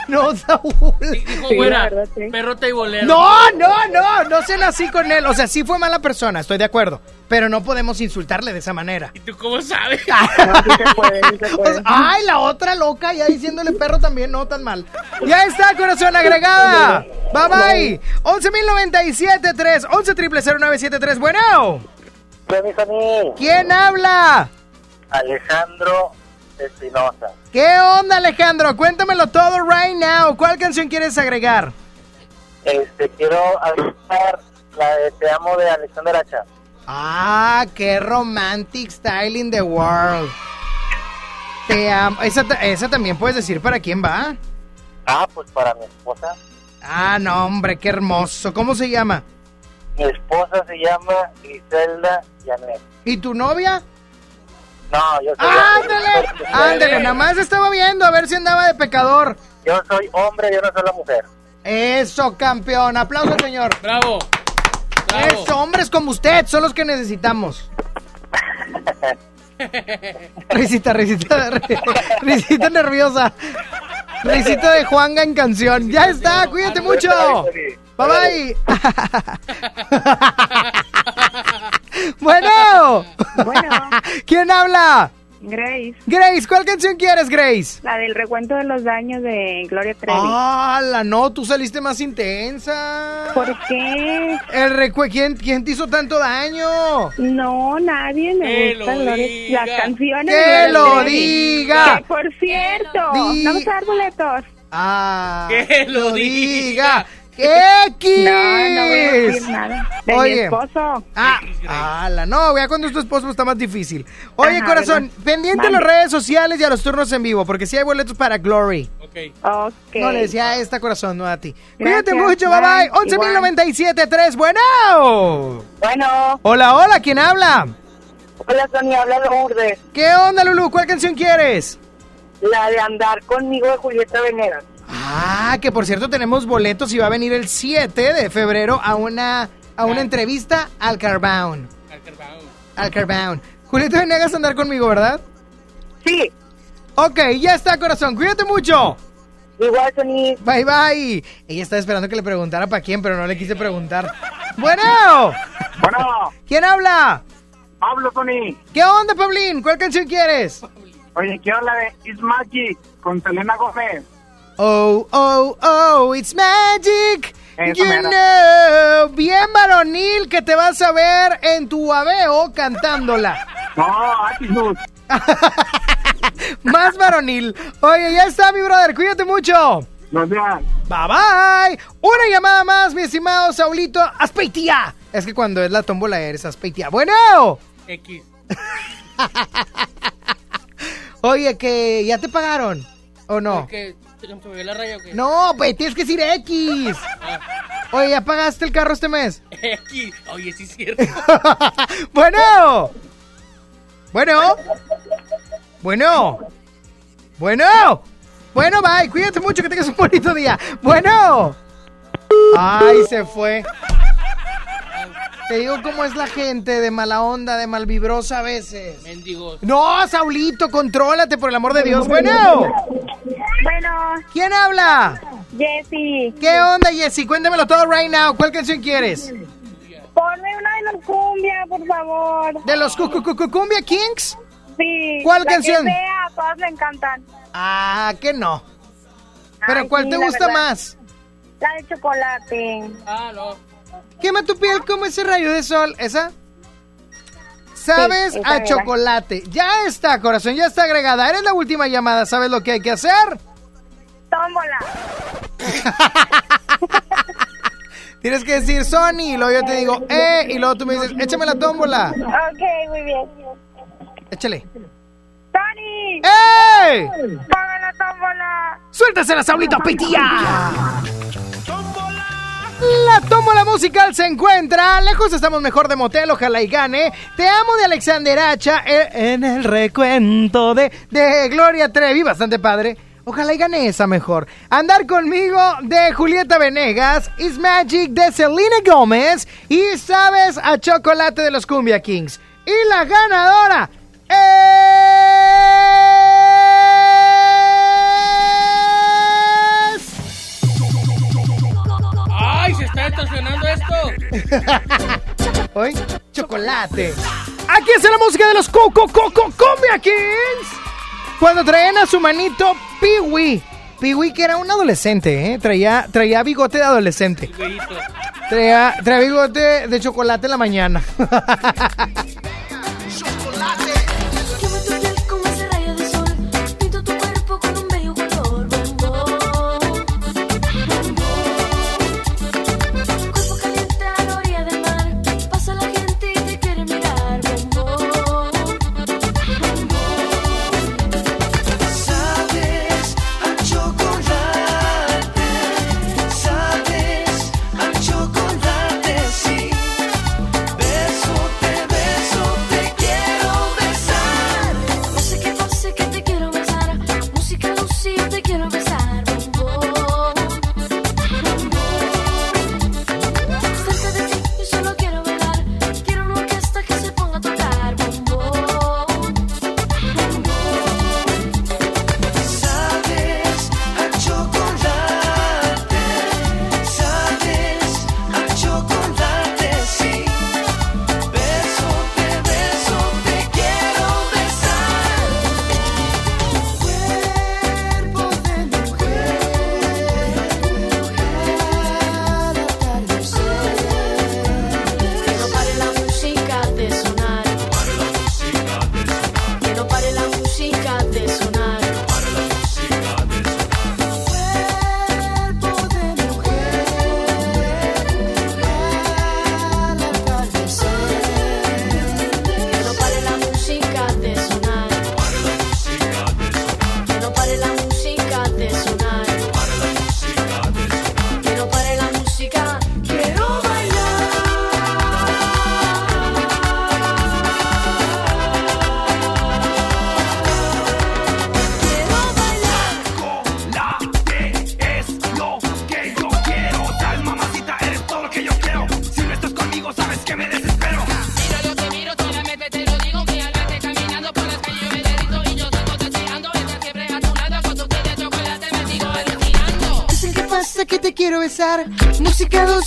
No, Saúl. Dijo, güera, perrota y bolero. No, no, no, no sean así con él. O sea, sí fue mala persona, estoy de acuerdo. Pero no podemos insultarle de esa manera. ¿Y tú cómo sabes? O sea, ay, la otra loca, ya diciéndole perro también, no tan mal. Ya está, corazón agregada. Bye bye. 11.097.3, 11 triple 0973. Bueno. ¿Quién habla? Alejandro Espinosa. ¿Qué onda, Alejandro? Cuéntamelo todo right now. ¿Cuál canción quieres agregar? Este, quiero agregar la de Te amo de Alexander Hacha. Ah, qué romantic style in the world. Te amo. Esa, esa también puedes decir para quién va. Ah, pues para mi esposa. Ah, no, hombre, qué hermoso. ¿Cómo se llama? Mi esposa se llama Griselda Janet. ¿Y tu novia? No, yo soy ¡Ándale! Ándale, nada más estaba viendo a ver si andaba de pecador. Yo soy hombre, yo no soy la mujer. Eso, campeón. Aplauso, señor. Bravo. Eso, hombres como usted son los que necesitamos. Risita, risita, ri- risita nerviosa. Risita de Juanga en canción. Ya está, cuídate mucho. Bye bye. bueno. ¿Quién habla? Grace. Grace, ¿cuál canción quieres, Grace? La del recuento de los daños de Gloria Trevi. Ah, la no, tú saliste más intensa. ¿Por qué? El recue ¿quién, ¿Quién te hizo tanto daño? No, nadie me Que gusta lo Gloria- diga. las canciones. Que lo Trevi. diga. Que por cierto, Di- vamos a dar boletos. Ah, Que lo diga. ¡X! No, no voy a decir nada. De mi Oye. esposo. Ah, ala, no, ya cuando es tu esposo está más difícil. Oye, Ajá, corazón, ¿verdad? pendiente a Mande. las redes sociales y a los turnos en vivo, porque si hay boletos para Glory. Ok. No le decía a esta corazón, no a ti. Gracias, Cuídate mucho, bye bye. bye. 11.097.3, bueno. Bueno. Hola, hola, ¿quién habla? Hola, Sonia, habla Lourdes. ¿Qué onda, Lulu? ¿Cuál canción quieres? La de Andar conmigo de Julieta Venegas. Ah, que por cierto tenemos boletos y va a venir el 7 de febrero a una, a una entrevista al Carbound. Al Carbound. Julieta Venegas a andar conmigo, ¿verdad? Sí. Ok, ya está, corazón. Cuídate mucho. Igual, Sony. Bye, bye. Ella estaba esperando que le preguntara para quién, pero no le quise preguntar. Bueno. Bueno. ¿Quién habla? Hablo, Sony. ¿Qué onda, Pablín? ¿Cuál canción quieres? Oye, quiero la de It's Magic con Selena Gómez. Oh, oh, oh, it's magic. Esa You mera. know. Bien varonil que te vas a ver en tu aveo cantándola. No, actitud. Más varonil. Oye, ya está, mi brother. Cuídate mucho. Nos vemos. Bye bye. Una llamada más, mi estimado Saulito Aspeitia. Es que cuando es la tómbola eres Aspeitia. Bueno. X. Oye, que ya te pagaron. ¿O no? ¿Qué? ¿Se me subió la raya o qué? No, pues tienes que decir X. Ah, Oye, ¿ya pagaste el carro este mes? X. Oye, sí es cierto. bueno. Bueno. Bueno. Bueno. Bueno, bye. Cuídate mucho, que tengas un bonito día. Bueno. Ay, se fue. Te digo cómo es la gente de mala onda, de malvibrosa a veces. Mendigos. No, Saulito, contrólate por el amor de Dios. Bueno. Bueno. ¿Quién habla? Jessy. ¿Qué onda, Jessy? Cuéntamelo todo right now. ¿Cuál canción quieres? Ponme una de los cumbia, por favor. ¿De los Cu- Cu- Cu- Cumbia Kings? Sí. ¿Cuál la canción? Que sea, a todas le encantan. Ah, que no. ¿Pero Ay, cuál sí, te gusta verdad. más? La de chocolate. Ah, no. Quema tu piel como ese rayo de sol. ¿Esa? Sabes Sí, a era. chocolate. Ya está, corazón, ya está agregada. Eres la última llamada. ¿Sabes lo que hay que hacer? Tómbola. Tienes que decir Sony y luego yo te digo, eh, y luego tú me dices, échame la tómbola. Ok, muy bien. Échale. ¡Tony! ¡Ey! ¡Ponme la tómbola! ¡Suéltase la Saulito Pitía! La tómbola musical se encuentra. Lejos estamos mejor de motel, ojalá y gane. Te amo de Alexander Hacha eh, en el recuento de, de Gloria Trevi, bastante padre. Ojalá y gane esa mejor. Andar conmigo de Julieta Venegas, Is Magic de Selena Gómez y Sabes a Chocolate de los Cumbia Kings. Y la ganadora es... estacionando esto? Hoy, chocolate. Aquí está la música de los Coco Coco Cumbia Kings. Cuando traían a su manito Piwi. Piwi que era un adolescente, ¿eh? Traía, traía bigote de adolescente. Traía, traía bigote de chocolate en la mañana.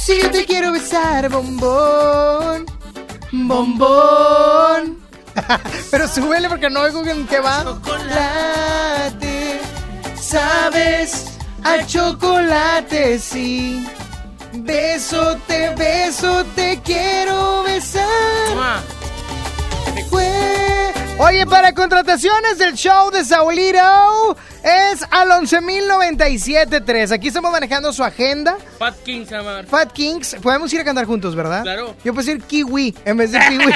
Yo te quiero besar. Bombón. Bombón. Pero súbele porque no oigo en qué va. Chocolate. Sabes a chocolate, sí. Beso te beso, te quiero besar. Oye, para contrataciones del show de Saulito al 11.097.3. Aquí estamos manejando su agenda. Fat King se llama. Fat Kings, podemos ir a cantar juntos, ¿verdad? Claro. Yo puedo decir kiwi en vez de kiwi.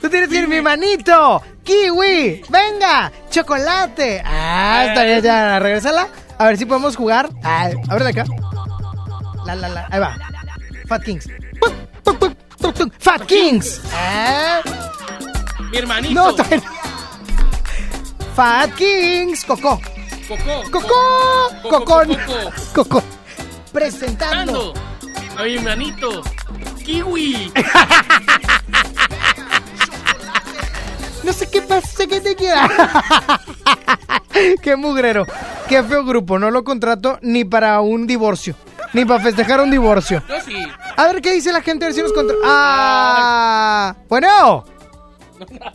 Tú tienes que ir mi manito. Kiwi. Venga. Chocolate. Ah, está bien, ya. Regrésala. A ver si podemos jugar. Ah, a ver de acá. La, la, la. Ahí va. Fat Kings. Fat Kings. Ah. Mi hermanito. No, bien. Fat Kings. Coco. Coco. Coco. Coco, Cocón. Coco. Coco. Presentando. A mi hermanito. Kiwi. No sé qué pasa que te queda. qué mugrero. Qué feo grupo. No lo contrato ni para un divorcio. Ni para festejar un divorcio. Yo sí. A ver qué dice la gente. A ver si nos contra... Ah. Bueno.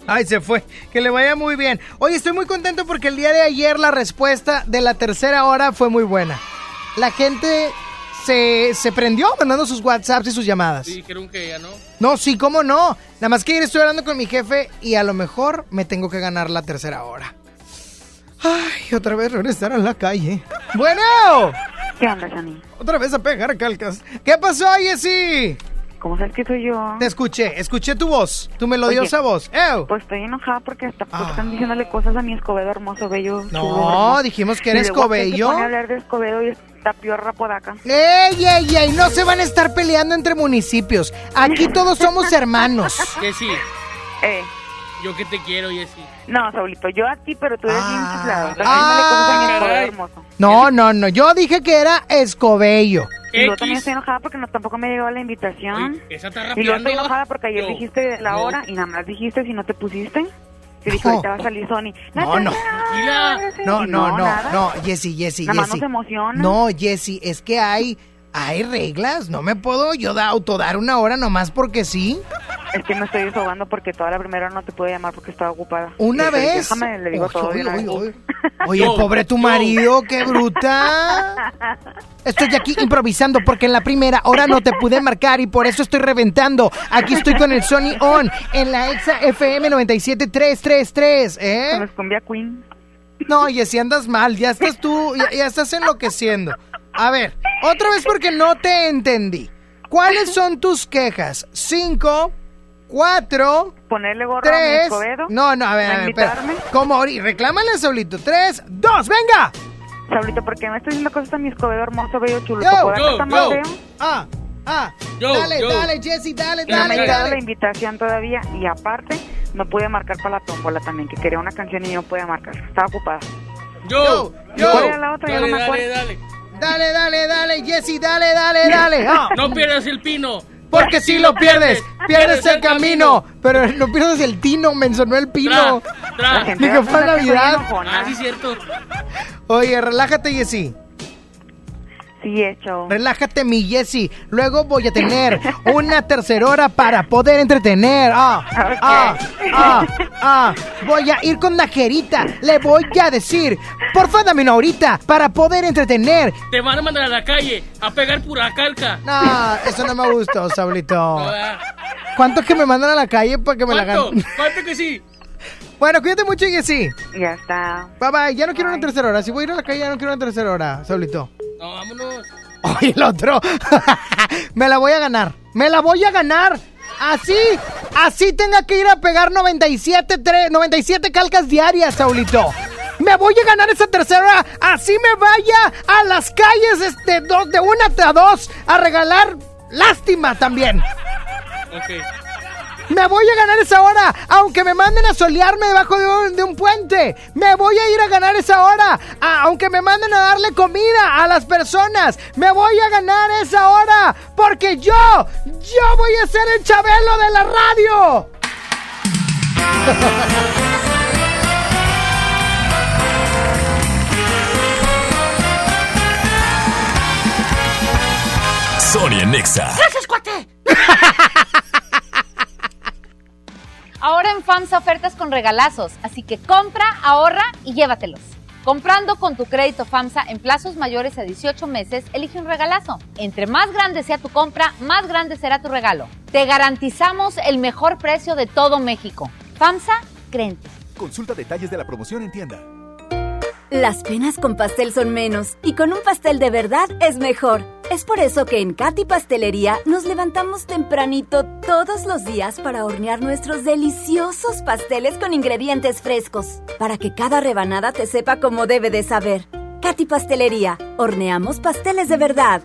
Ay, se fue. Que le vaya muy bien. Oye, estoy muy contento porque el día de ayer la respuesta de la tercera hora fue muy buena. La gente se, se prendió mandando sus WhatsApps y sus llamadas. Sí, dijeron que ya no. No, sí, cómo no. Nada más que ayer estoy hablando con mi jefe y a lo mejor me tengo que ganar la tercera hora. Ay, otra vez regresar a la calle. Bueno. ¿Qué onda, Shani? Otra vez a pegar calcas. ¿Qué pasó, Jessy? ¿Cómo sabes que soy yo? Te escuché, escuché tu voz, tu melodiosa Oye, voz. ¡Ew! Pues estoy enojada porque hasta están diciéndole cosas a mi Escobedo hermoso, bello. No, hermoso. dijimos que era Escobedo. A hablar de Escobedo y esta piorra podaca. ¡Ey, ey, ey! No se van a estar peleando entre municipios. Aquí todos somos hermanos. Jessy, Eh, yo que te quiero, Jessy. no, Saulito, yo a ti, pero tú eres bien chiflado. Ah. diciéndole cosas a mi Escobedo Caray. hermoso. No, no, no. Yo dije que era Escobello. Y yo también estoy enojada porque no, tampoco me llegó la invitación. Esa está Y luego estoy enojada porque ayer Yo. dijiste la Yo. hora y nada más dijiste si no te pusiste. Que dijo, ahorita va a salir Sony. No, no. No, no, no, no, Jessy, Jessy, Nada más Jessy. nos emociona. No, Jessy, es que hay, hay reglas. No me puedo yo da, autodar una hora nomás porque sí. Es que me estoy desahogando porque toda la primera no te pude llamar porque estaba ocupada. Una dije, vez. Déjame, le digo Oye, todo. oye, una vez. oye, Oye, pobre tu marido, qué bruta. Estoy aquí improvisando porque en la primera hora no te pude marcar y por eso estoy reventando. Aquí estoy con el Sony On en la Exa FM 97333, ¿eh? Con los cumbia queen. No, y si andas mal, ya estás tú, ya, ya estás enloqueciendo. A ver, otra vez porque no te entendí. ¿Cuáles son tus quejas? Cinco, cuatro, Ponerle gorro a tres. Escobedo. No, no, a ver, ¿A a ver, espera. ¿Cómo? ahorita? Reclámale a Saulito. Tres, dos, venga. Saulito, ¿por qué me estás diciendo cosas a mi Escobedo hermoso, bello, chulo? Yo, ¿Por yo, yo. feo? Ah, ah. Yo, dale, yo. dale, Jessy, dale, Y no me ha dale, llegado la dale. invitación todavía y aparte no pude marcar para la tómbola también, que quería una canción y no podía marcar. Estaba ocupada. Yo, ¿Y cuál era la otra? Ya no Dale, me dale, acuerdo. dale. Dale, dale, dale, Jessy, dale, dale, dale. Ah. No pierdas el pino. Porque si lo pierdes, pierdes el camino. Pero no pierdes el tino, mencionó el pino. Tra. Ni que fue Navidad. Ah, sí, cierto. Oye, relájate, Relájate, mi Jessy. Luego voy a tener una tercera hora para poder entretener. Ah, ah, ah, ah. Voy a ir con Najerita. Le voy a decir, porfa, dame una horita para poder entretener. Te van a mandar a la calle a pegar pura calca. No, eso no me gustó, Saulito. ¿Cuánto que me mandan a la calle para que me la ¿Cuánto? hagan? ¿Cuánto que sí? Bueno, cuídate mucho, Jessy. Ya está. Bye bye. Ya no quiero una tercera hora. Si voy a ir a la calle, ya no quiero una tercera hora, Saulito. No, vámonos. Oye, el otro. me la voy a ganar. Me la voy a ganar. Así, así tenga que ir a pegar 97, tre- 97 calcas diarias, Saulito. Me voy a ganar esa tercera. Así me vaya a las calles este, de una a dos a regalar lástima también. Ok. Me voy a ganar esa hora, aunque me manden a solearme debajo de un, de un puente. Me voy a ir a ganar esa hora, a- aunque me manden a darle comida a las personas. Me voy a ganar esa hora, porque yo, yo voy a ser el chabelo de la radio. Sony en Nexa. ¡Gracias, cuate! Ahora en FAMSA ofertas con regalazos, así que compra, ahorra y llévatelos. Comprando con tu crédito FAMSA en plazos mayores a 18 meses, elige un regalazo. Entre más grande sea tu compra, más grande será tu regalo. Te garantizamos el mejor precio de todo México. FAMSA, crente. Consulta detalles de la promoción en tienda. Las penas con pastel son menos y con un pastel de verdad es mejor. Es por eso que en Katy Pastelería nos levantamos tempranito todos los días para hornear nuestros deliciosos pasteles con ingredientes frescos, para que cada rebanada te sepa como debe de saber. Katy Pastelería, horneamos pasteles de verdad.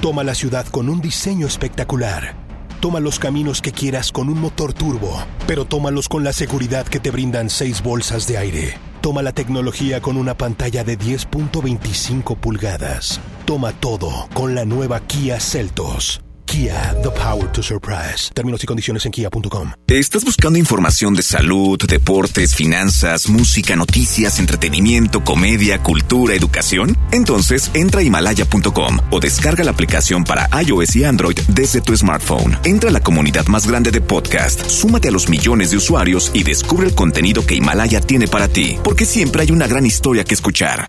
Toma la ciudad con un diseño espectacular. Toma los caminos que quieras con un motor turbo, pero tómalos con la seguridad que te brindan seis bolsas de aire. Toma la tecnología con una pantalla de 10.25 pulgadas. Toma todo con la nueva Kia Celtos. Kia, the power to surprise. Términos y condiciones en kia.com. ¿Estás buscando información de salud, deportes, finanzas, música, noticias, entretenimiento, comedia, cultura, educación? Entonces entra a himalaya.com o descarga la aplicación para iOS y Android desde tu smartphone. Entra a la comunidad más grande de podcast, súmate a los millones de usuarios y descubre el contenido que Himalaya tiene para ti, porque siempre hay una gran historia que escuchar.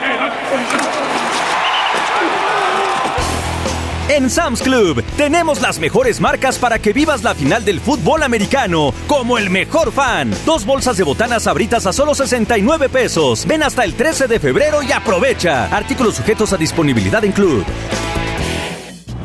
En Sam's Club tenemos las mejores marcas para que vivas la final del fútbol americano como el mejor fan. Dos bolsas de botanas abritas a solo 69 pesos. Ven hasta el 13 de febrero y aprovecha. Artículos sujetos a disponibilidad en Club.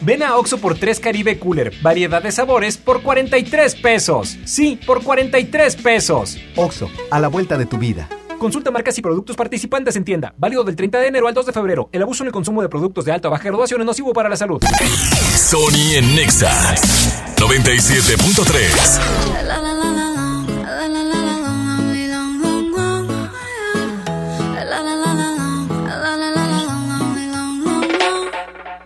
Ven a Oxo por 3 Caribe Cooler, variedad de sabores por 43 pesos. Sí, por 43 pesos. Oxo, a la vuelta de tu vida. Consulta marcas y productos participantes en tienda. Válido del 30 de enero al 2 de febrero. El abuso en el consumo de productos de alta o baja graduación es nocivo para la salud. Sony en Nexa 97.3.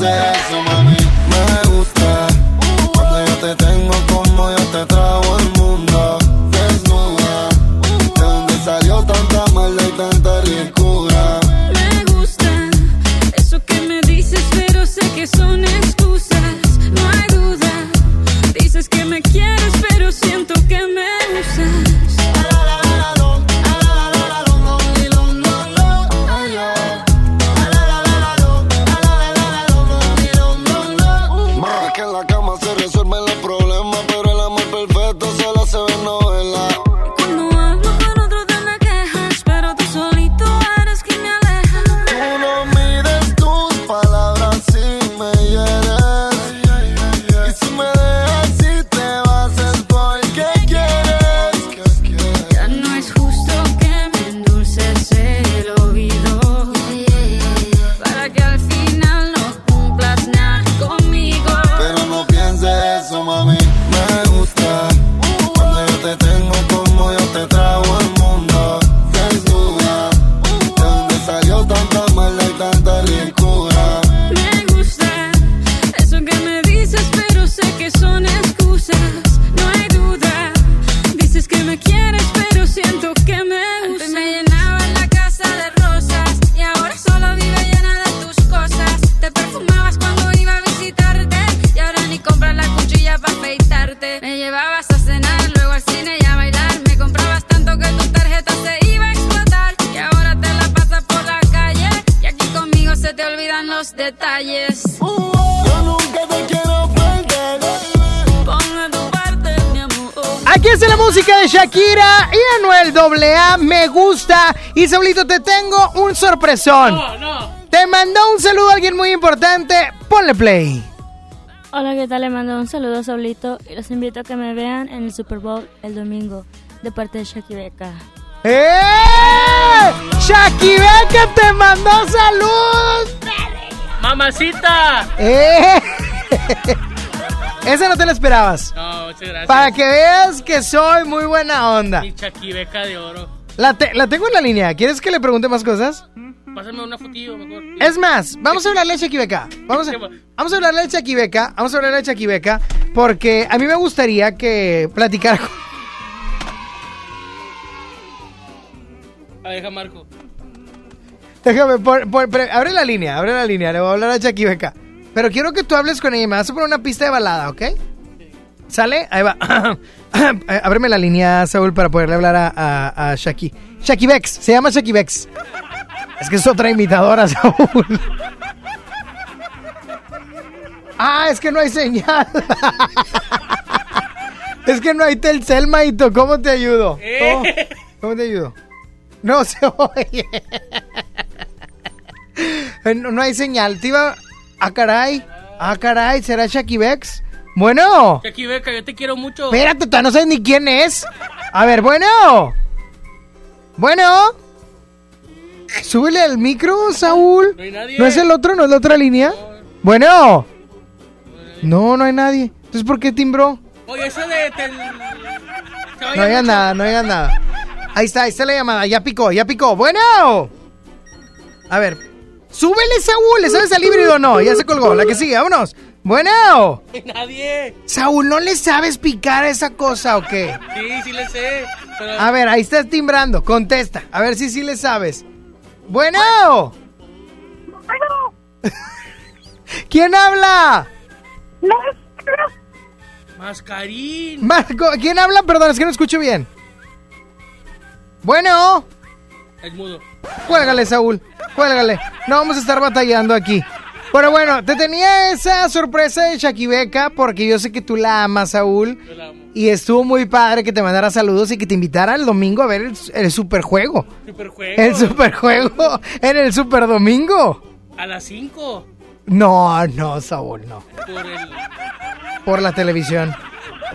No pienses Te tengo un sorpresón. Te mandó un saludo a alguien muy importante. Ponle play. Hola, ¿qué tal? Le mando un saludo a Saulito y los invito a que me vean en el Super Bowl el domingo de parte de Shakira. ¡Eh! Shakira te mandó saludos. ¡Mamacita! ¡Eh! Esa no te la esperabas. No, muchas gracias. Para que veas que soy muy buena onda. Mi chaquibeca de oro. La, te- la tengo en la línea. ¿Quieres que le pregunte más cosas? Pásame una fotillo mejor. Es más, vamos a hablarle a Chaquibeca. Vamos a, vamos a hablarle a Chaquibeca. Vamos a hablarle a Chaquibeca. Porque a mí me gustaría que platicara con... A ver, deja Marco. Déjame, por- abre la línea, abre la línea. Le voy a hablar a Chaquibeca. Pero quiero que tú hables con ella. Me vas a poner una pista de balada, ¿ok? ¿Sale? Ahí va. Eh, Ábreme la línea, Saúl, para poderle hablar a, a, a Shaki. Shakibex, se llama Shakibex. Es que es otra imitadora, Saúl. Ah, es que no hay señal. es que no hay Telcel, Maito. ¿Cómo te ayudo? ¿Cómo, cómo te ayudo? No se oye. Eh, no, no hay señal. Te iba... Ah, caray. Ah, caray. ¿Será Shakibex? Bueno. Chaquibeca, yo te quiero mucho. Espérate, todavía no sabes ni quién es. A ver, bueno. Bueno. Súbele al micro, Saúl. No hay nadie. ¿No es el otro? ¿No es la otra línea? Bueno. No, no hay nadie. Entonces, ¿por qué timbró? Oye, eso de... No mucho. nada, no hay nada. Ahí está, ahí está la llamada. Ya picó, ya picó. Bueno. A ver. Súbele, Saúl. ¿Le sabes al híbrido o no? Ya se colgó. La que sigue, vámonos. Bueno. Nadie. Saúl, ¿no le sabes picar a esa cosa o qué? Sí, sí le sé. Pero... A ver, ahí estás timbrando. Contesta. A ver si sí le sabes. Bueno. ¿Quién habla? Mascarín. Marco, ¿quién habla? Perdón, es que no escucho bien. Bueno. Es mudo. Cuélgale, Saúl. Cuélgale. No vamos a estar batallando aquí. Pero bueno, te tenía esa sorpresa de Shakibeca porque yo sé que tú la amas, Saúl. Yo la amo. Y estuvo muy padre que te mandara saludos y que te invitara el domingo a ver el, el superjuego. Superjuego. El superjuego en el super domingo. A las 5. No, no, Saúl, no. Por el... Por la televisión.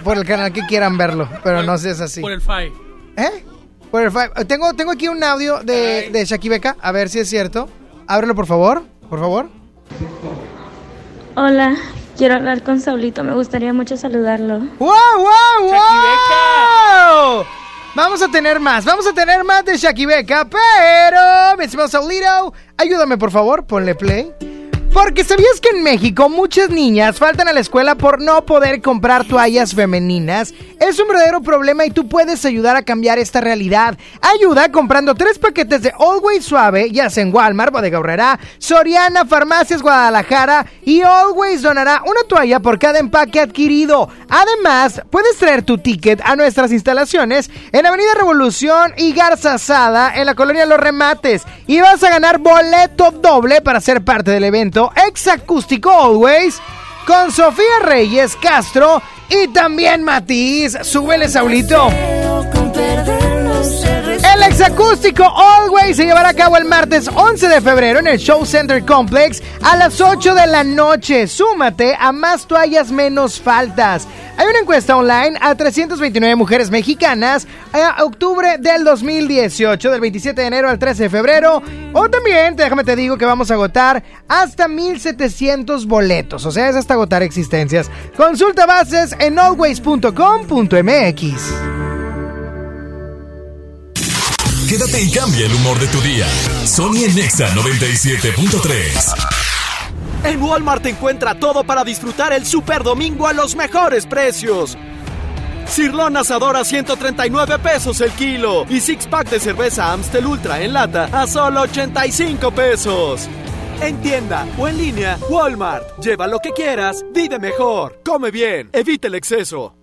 Por el canal que quieran verlo. Pero no seas así. Por el FI. ¿Eh? Por el fi- Tengo, tengo aquí un audio de, de Shakibeca. A ver si es cierto. Ábrelo, por favor. Por favor. Hola, quiero hablar con Saulito, me gustaría mucho saludarlo. ¡Wow, wow, wow! Vamos a tener más, vamos a tener más de Shakibeca, pero, mi estimado Saulito, ayúdame por favor, ponle play. Porque sabías que en México muchas niñas faltan a la escuela por no poder comprar toallas femeninas. Es un verdadero problema y tú puedes ayudar a cambiar esta realidad. Ayuda comprando tres paquetes de Always Suave, ya sea en Walmart, Bodega Soriana, Farmacias Guadalajara y Always donará una toalla por cada empaque adquirido. Además, puedes traer tu ticket a nuestras instalaciones en Avenida Revolución y Garza Sada en la colonia Los Remates y vas a ganar boleto doble para ser parte del evento Exacústico Always con Sofía Reyes Castro y también Matiz. Súbele, Saulito. El exacústico Always se llevará a cabo el martes 11 de febrero en el Show Center Complex a las 8 de la noche. Súmate a más toallas menos faltas. Hay una encuesta online a 329 mujeres mexicanas a octubre del 2018, del 27 de enero al 13 de febrero. O también, déjame te digo que vamos a agotar hasta 1700 boletos. O sea, es hasta agotar existencias. Consulta bases en always.com.mx. Quédate y cambia el humor de tu día. Sony en Nexa 97.3. En Walmart encuentra todo para disfrutar el Super Domingo a los mejores precios. Cirlón asador a 139 pesos el kilo y six pack de cerveza Amstel Ultra en lata a solo 85 pesos. En tienda o en línea, Walmart. Lleva lo que quieras, vive mejor, come bien, evita el exceso.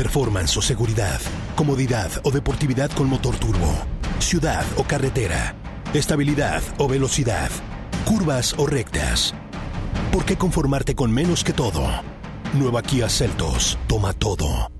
performance o seguridad, comodidad o deportividad con motor turbo, ciudad o carretera, estabilidad o velocidad, curvas o rectas. ¿Por qué conformarte con menos que todo? Nueva Kia Celtos. Toma todo.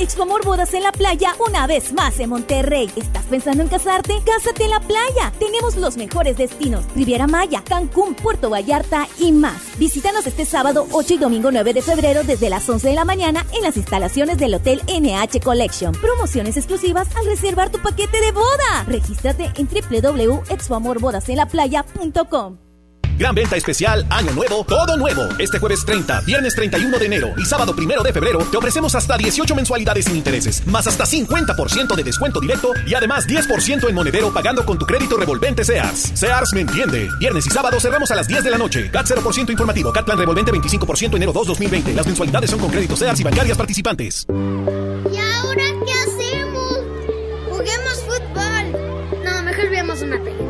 Expoamor Bodas en la Playa una vez más en Monterrey. ¿Estás pensando en casarte? Cásate en la playa. Tenemos los mejores destinos: Riviera Maya, Cancún, Puerto Vallarta y más. Visítanos este sábado 8 y domingo 9 de febrero desde las 11 de la mañana en las instalaciones del Hotel NH Collection. Promociones exclusivas al reservar tu paquete de boda. Regístrate en www.expoamorbodasenlaplaya.com. Gran venta especial, año nuevo, todo nuevo. Este jueves 30, viernes 31 de enero y sábado 1 de febrero te ofrecemos hasta 18 mensualidades sin intereses, más hasta 50% de descuento directo y además 10% en monedero pagando con tu crédito revolvente Sears. Sears me entiende. Viernes y sábado cerramos a las 10 de la noche. CAT 0% informativo, CAT plan revolvente 25% enero 2 2020. Las mensualidades son con crédito Sears y bancarias participantes. ¿Y ahora qué hacemos? Juguemos fútbol. No, mejor veamos una película.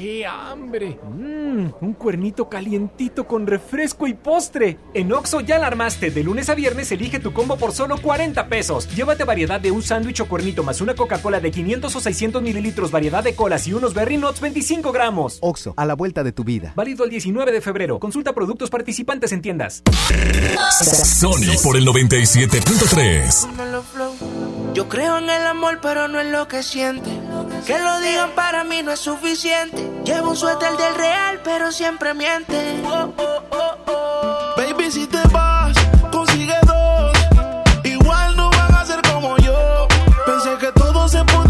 ¡Qué hambre! Mmm, un cuernito calientito con refresco y postre. En Oxo ya la armaste. De lunes a viernes elige tu combo por solo 40 pesos. Llévate variedad de un sándwich o cuernito más una Coca-Cola de 500 o 600 mililitros, variedad de colas y unos Berry Nuts 25 gramos. Oxo, a la vuelta de tu vida. Válido el 19 de febrero. Consulta productos participantes en tiendas. Sony por el 97.3. Yo creo en el amor, pero no en lo que siente. Que lo digan para mí no es suficiente. Llevo un suéter del real, pero siempre miente. Oh, oh, oh. Baby, si te vas, consigue dos. Igual no van a ser como yo. Pensé que todo se podía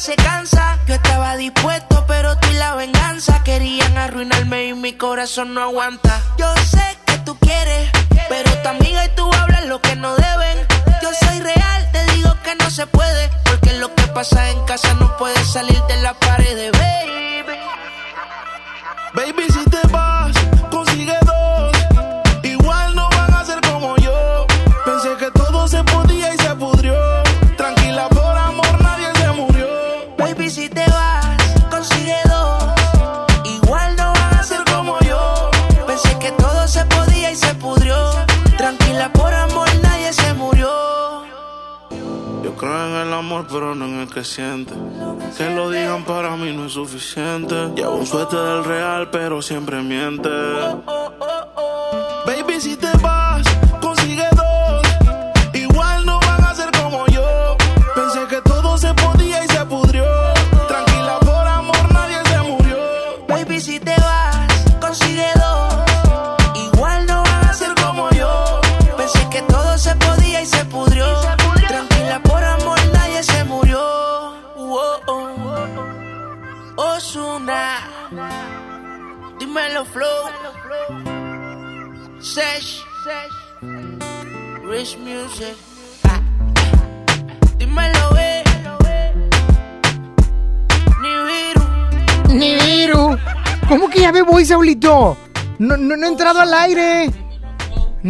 se cansa. Yo estaba dispuesto, pero tú y la venganza querían arruinarme y mi corazón no aguanta. Yo sé que Llevo un suerte del real, pero siempre miente.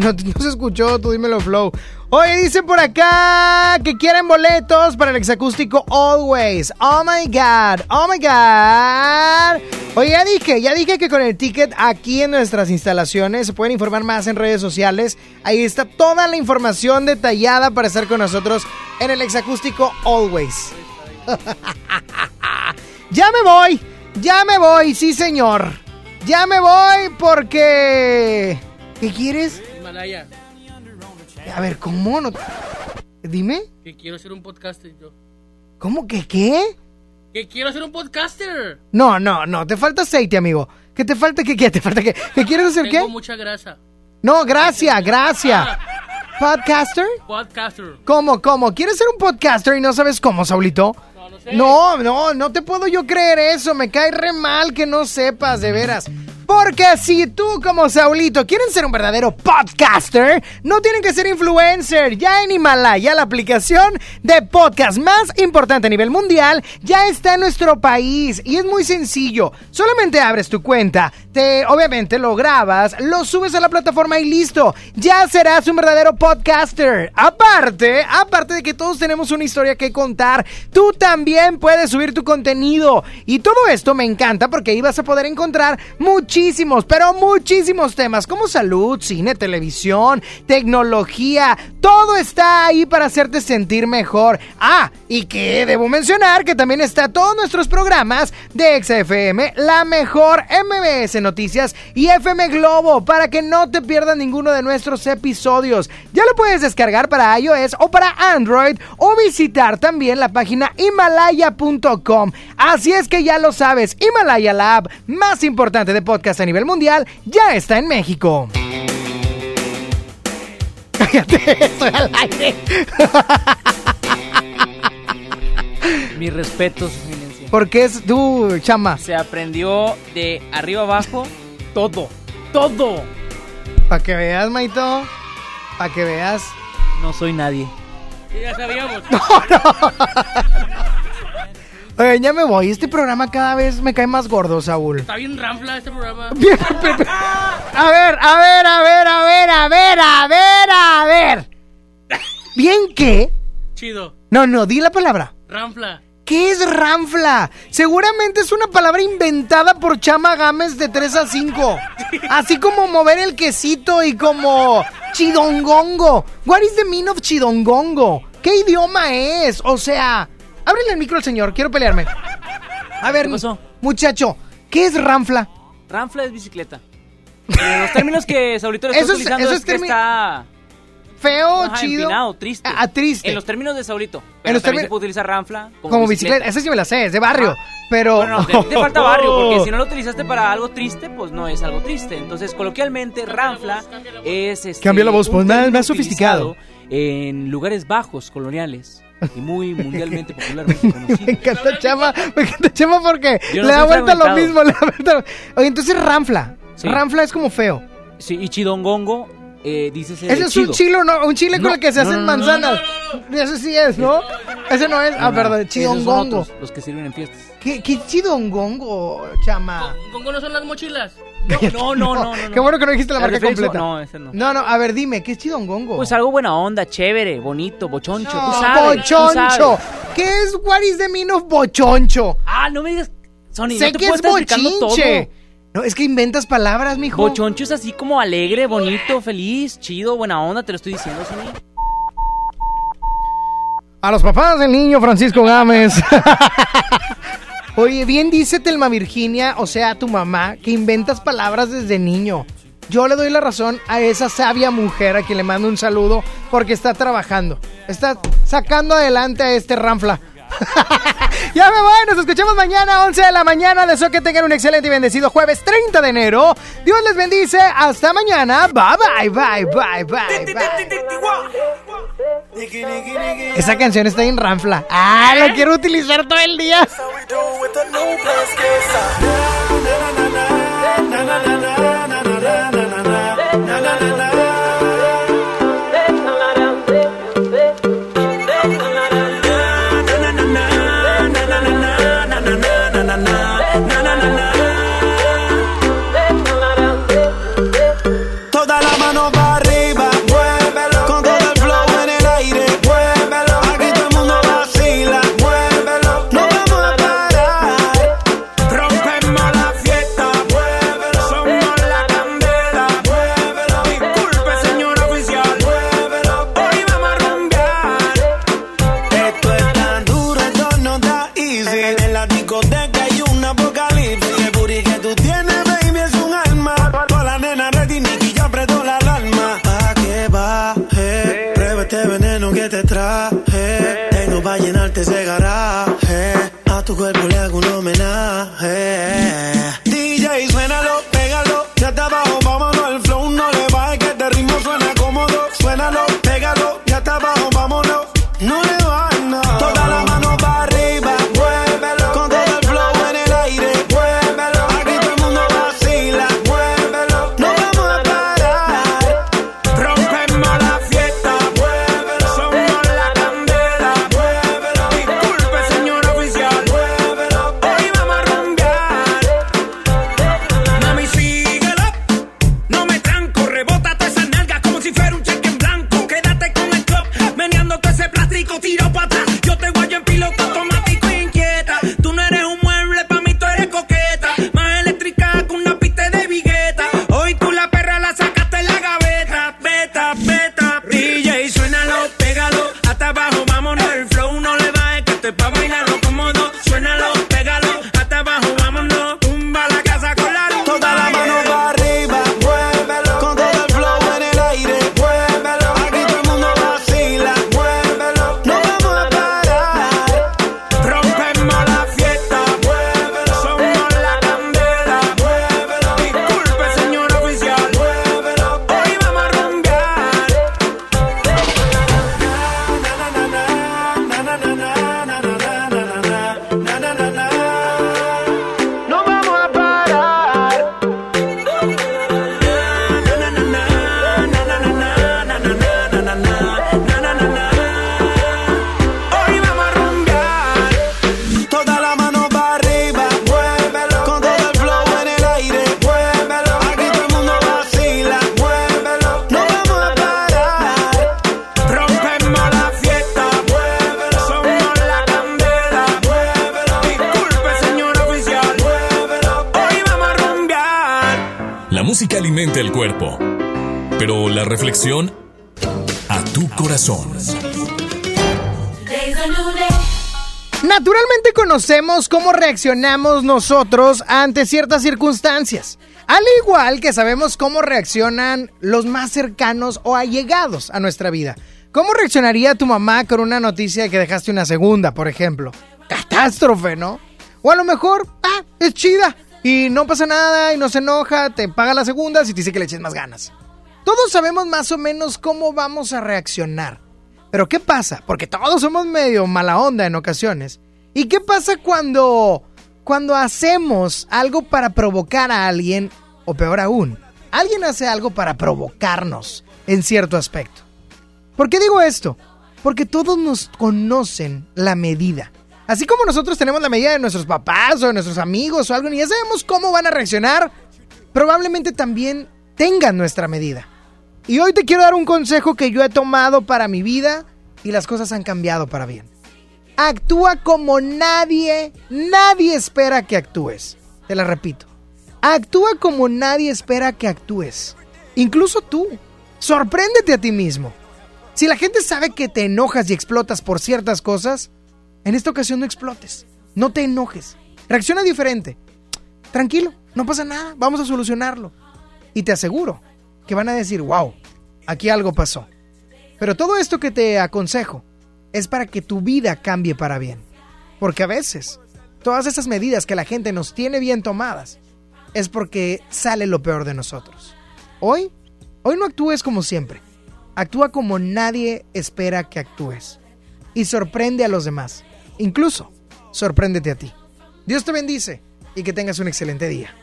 No, se escuchó, tú dímelo, Flow. Oye, dice por acá que quieren boletos para el exacústico Always. Oh my God, oh my God. Oye, ya dije, ya dije que con el ticket aquí en nuestras instalaciones se pueden informar más en redes sociales. Ahí está toda la información detallada para estar con nosotros en el exacústico Always. ya me voy, ya me voy, sí señor. Ya me voy porque... ¿Qué quieres? Himalaya. A ver, ¿cómo? No... Dime. Que quiero ser un podcaster yo. ¿Cómo que qué? Que quiero ser un podcaster. No, no, no, te falta aceite, amigo. ¿Qué te falta? ¿Qué, qué te falta? ¿Qué, ¿Qué quieres hacer Tengo qué? mucha grasa. No, gracias, gracias. ¿Podcaster? Podcaster. ¿Cómo, cómo? ¿Quieres ser un podcaster y no sabes cómo, Saulito? No, no, no te puedo yo creer eso. Me cae re mal que no sepas, de veras. Porque si tú como Saulito quieren ser un verdadero podcaster, no tienen que ser influencer. Ya en Himalaya, la aplicación de podcast más importante a nivel mundial, ya está en nuestro país. Y es muy sencillo. Solamente abres tu cuenta, te obviamente lo grabas, lo subes a la plataforma y listo. Ya serás un verdadero podcaster. Aparte, aparte de que todos tenemos una historia que contar, tú también puedes subir tu contenido. Y todo esto me encanta porque ahí vas a poder encontrar muchísimos, pero muchísimos temas como salud, cine, televisión, tecnología. Todo está ahí para hacerte sentir mejor. Ah, y que debo mencionar que también está todos nuestros programas de XFM, la mejor MBS Noticias y FM Globo para que no te pierdas ninguno de nuestros episodios. Ya lo puedes descargar para iOS o para Android o visitar también la página himalaya.com. Así es que ya lo sabes, Himalaya Lab, más importante de podcast a nivel mundial, ya está en México. Cállate, estoy al aire. Mis respetos, eminencia. Porque es tú, chama. Se aprendió de arriba abajo todo. Todo. Para que veas, Maito. Para que veas. No soy nadie. Sí, ya sabíamos. Oye, ya me voy. Este programa cada vez me cae más gordo, Saúl. Está bien ranfla este programa. A ver, a ver, a ver, a ver, a ver, a ver, a ver. ¿Bien qué? Chido. No, no, di la palabra. Ranfla. ¿Qué es ranfla? Seguramente es una palabra inventada por Chama Gámez de 3 a 5. Así como mover el quesito y como chidongongo. What is the meaning of chidongongo? ¿Qué idioma es? O sea, ábrele el micro al señor, quiero pelearme. A ver, muchacho, ¿qué es ranfla? Ranfla es bicicleta. Eh, los términos que Saulito le está Eso es- eso es, que está... Feo, Ajá, chido. empinado, triste. Ah, triste. En los términos de Saulito. En los también términos- se puede utilizar ranfla como, Como bicicleta. Esa sí me la sé, es de barrio. Pero. Bueno, no, te, te falta barrio, porque si no lo utilizaste para algo triste, pues no es algo triste. Entonces, coloquialmente, ranfla es este, Cambia la voz, pues, más- más sofisticado. En lugares bajos coloniales y muy mundialmente popularmente conocido. Me encanta Chama, me encanta Chama porque no le da vuelta lo mismo. Le da vuelta lo- Oye, entonces ranfla. Sí. Ranfla es como feo. Sí, y chidongongo, eh, dices Ese es un chilo, ¿no? Un chile con el que se no, hacen no, no, manzanas. Ese sí es, ¿no? Ese no es. Ah, perdón, chidongongo. los que sirven en fiestas. ¿Qué, qué chidongongo, Chama? ¿Congo no son las mochilas? No, no, no, no, no. Qué bueno que no dijiste la ¿La marca completa. No, ese no. No, no, a ver, dime, ¿qué es chidongongo? Pues algo buena onda, chévere, bonito, bochoncho. No, tú sabes. tú bochoncho. sabes. ¿Qué es what is the of bochoncho? Ah, no me digas. Sony, sé no te que puedo es estar bochinche. todo. No, es que inventas palabras, mijo. Bochoncho es así como alegre, bonito, feliz, chido, buena onda, te lo estoy diciendo, Sony. A los papás del niño Francisco Gámez. Oye, bien dice Telma Virginia, o sea, tu mamá, que inventas palabras desde niño. Yo le doy la razón a esa sabia mujer a quien le mando un saludo porque está trabajando. Está sacando adelante a este ranfla. ya me voy, nos escuchamos mañana 11 de la mañana. Deseo que tengan un excelente y bendecido jueves 30 de enero. Dios les bendice. Hasta mañana. Bye, bye, bye, bye, bye, bye. Esa canción está en ranfla. Ah, la quiero utilizar todo el día. Cómo reaccionamos nosotros ante ciertas circunstancias. Al igual que sabemos cómo reaccionan los más cercanos o allegados a nuestra vida. ¿Cómo reaccionaría tu mamá con una noticia de que dejaste una segunda, por ejemplo? Catástrofe, ¿no? O a lo mejor, ah, es chida y no pasa nada y no se enoja, te paga las segundas y te dice que le eches más ganas. Todos sabemos más o menos cómo vamos a reaccionar. Pero ¿qué pasa? Porque todos somos medio mala onda en ocasiones. ¿Y qué pasa cuando cuando hacemos algo para provocar a alguien o peor aún, alguien hace algo para provocarnos en cierto aspecto? ¿Por qué digo esto? Porque todos nos conocen la medida. Así como nosotros tenemos la medida de nuestros papás o de nuestros amigos o algo y ya sabemos cómo van a reaccionar, probablemente también tengan nuestra medida. Y hoy te quiero dar un consejo que yo he tomado para mi vida y las cosas han cambiado para bien. Actúa como nadie, nadie espera que actúes. Te la repito. Actúa como nadie espera que actúes. Incluso tú. Sorpréndete a ti mismo. Si la gente sabe que te enojas y explotas por ciertas cosas, en esta ocasión no explotes. No te enojes. Reacciona diferente. Tranquilo, no pasa nada. Vamos a solucionarlo. Y te aseguro que van a decir, wow, aquí algo pasó. Pero todo esto que te aconsejo es para que tu vida cambie para bien. Porque a veces, todas esas medidas que la gente nos tiene bien tomadas, es porque sale lo peor de nosotros. Hoy, hoy no actúes como siempre. Actúa como nadie espera que actúes. Y sorprende a los demás. Incluso, sorpréndete a ti. Dios te bendice y que tengas un excelente día.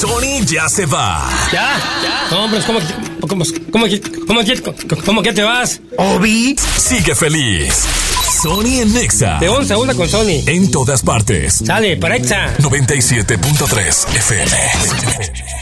Sony ya se va. ¿Ya? No, hombre, ¿cómo, cómo, cómo, cómo, cómo, cómo que te vas? Obi sigue feliz. Sony en Nexa. De 11 a 1 con Sony. En todas partes. Sale, para Exa. 97.3 FM.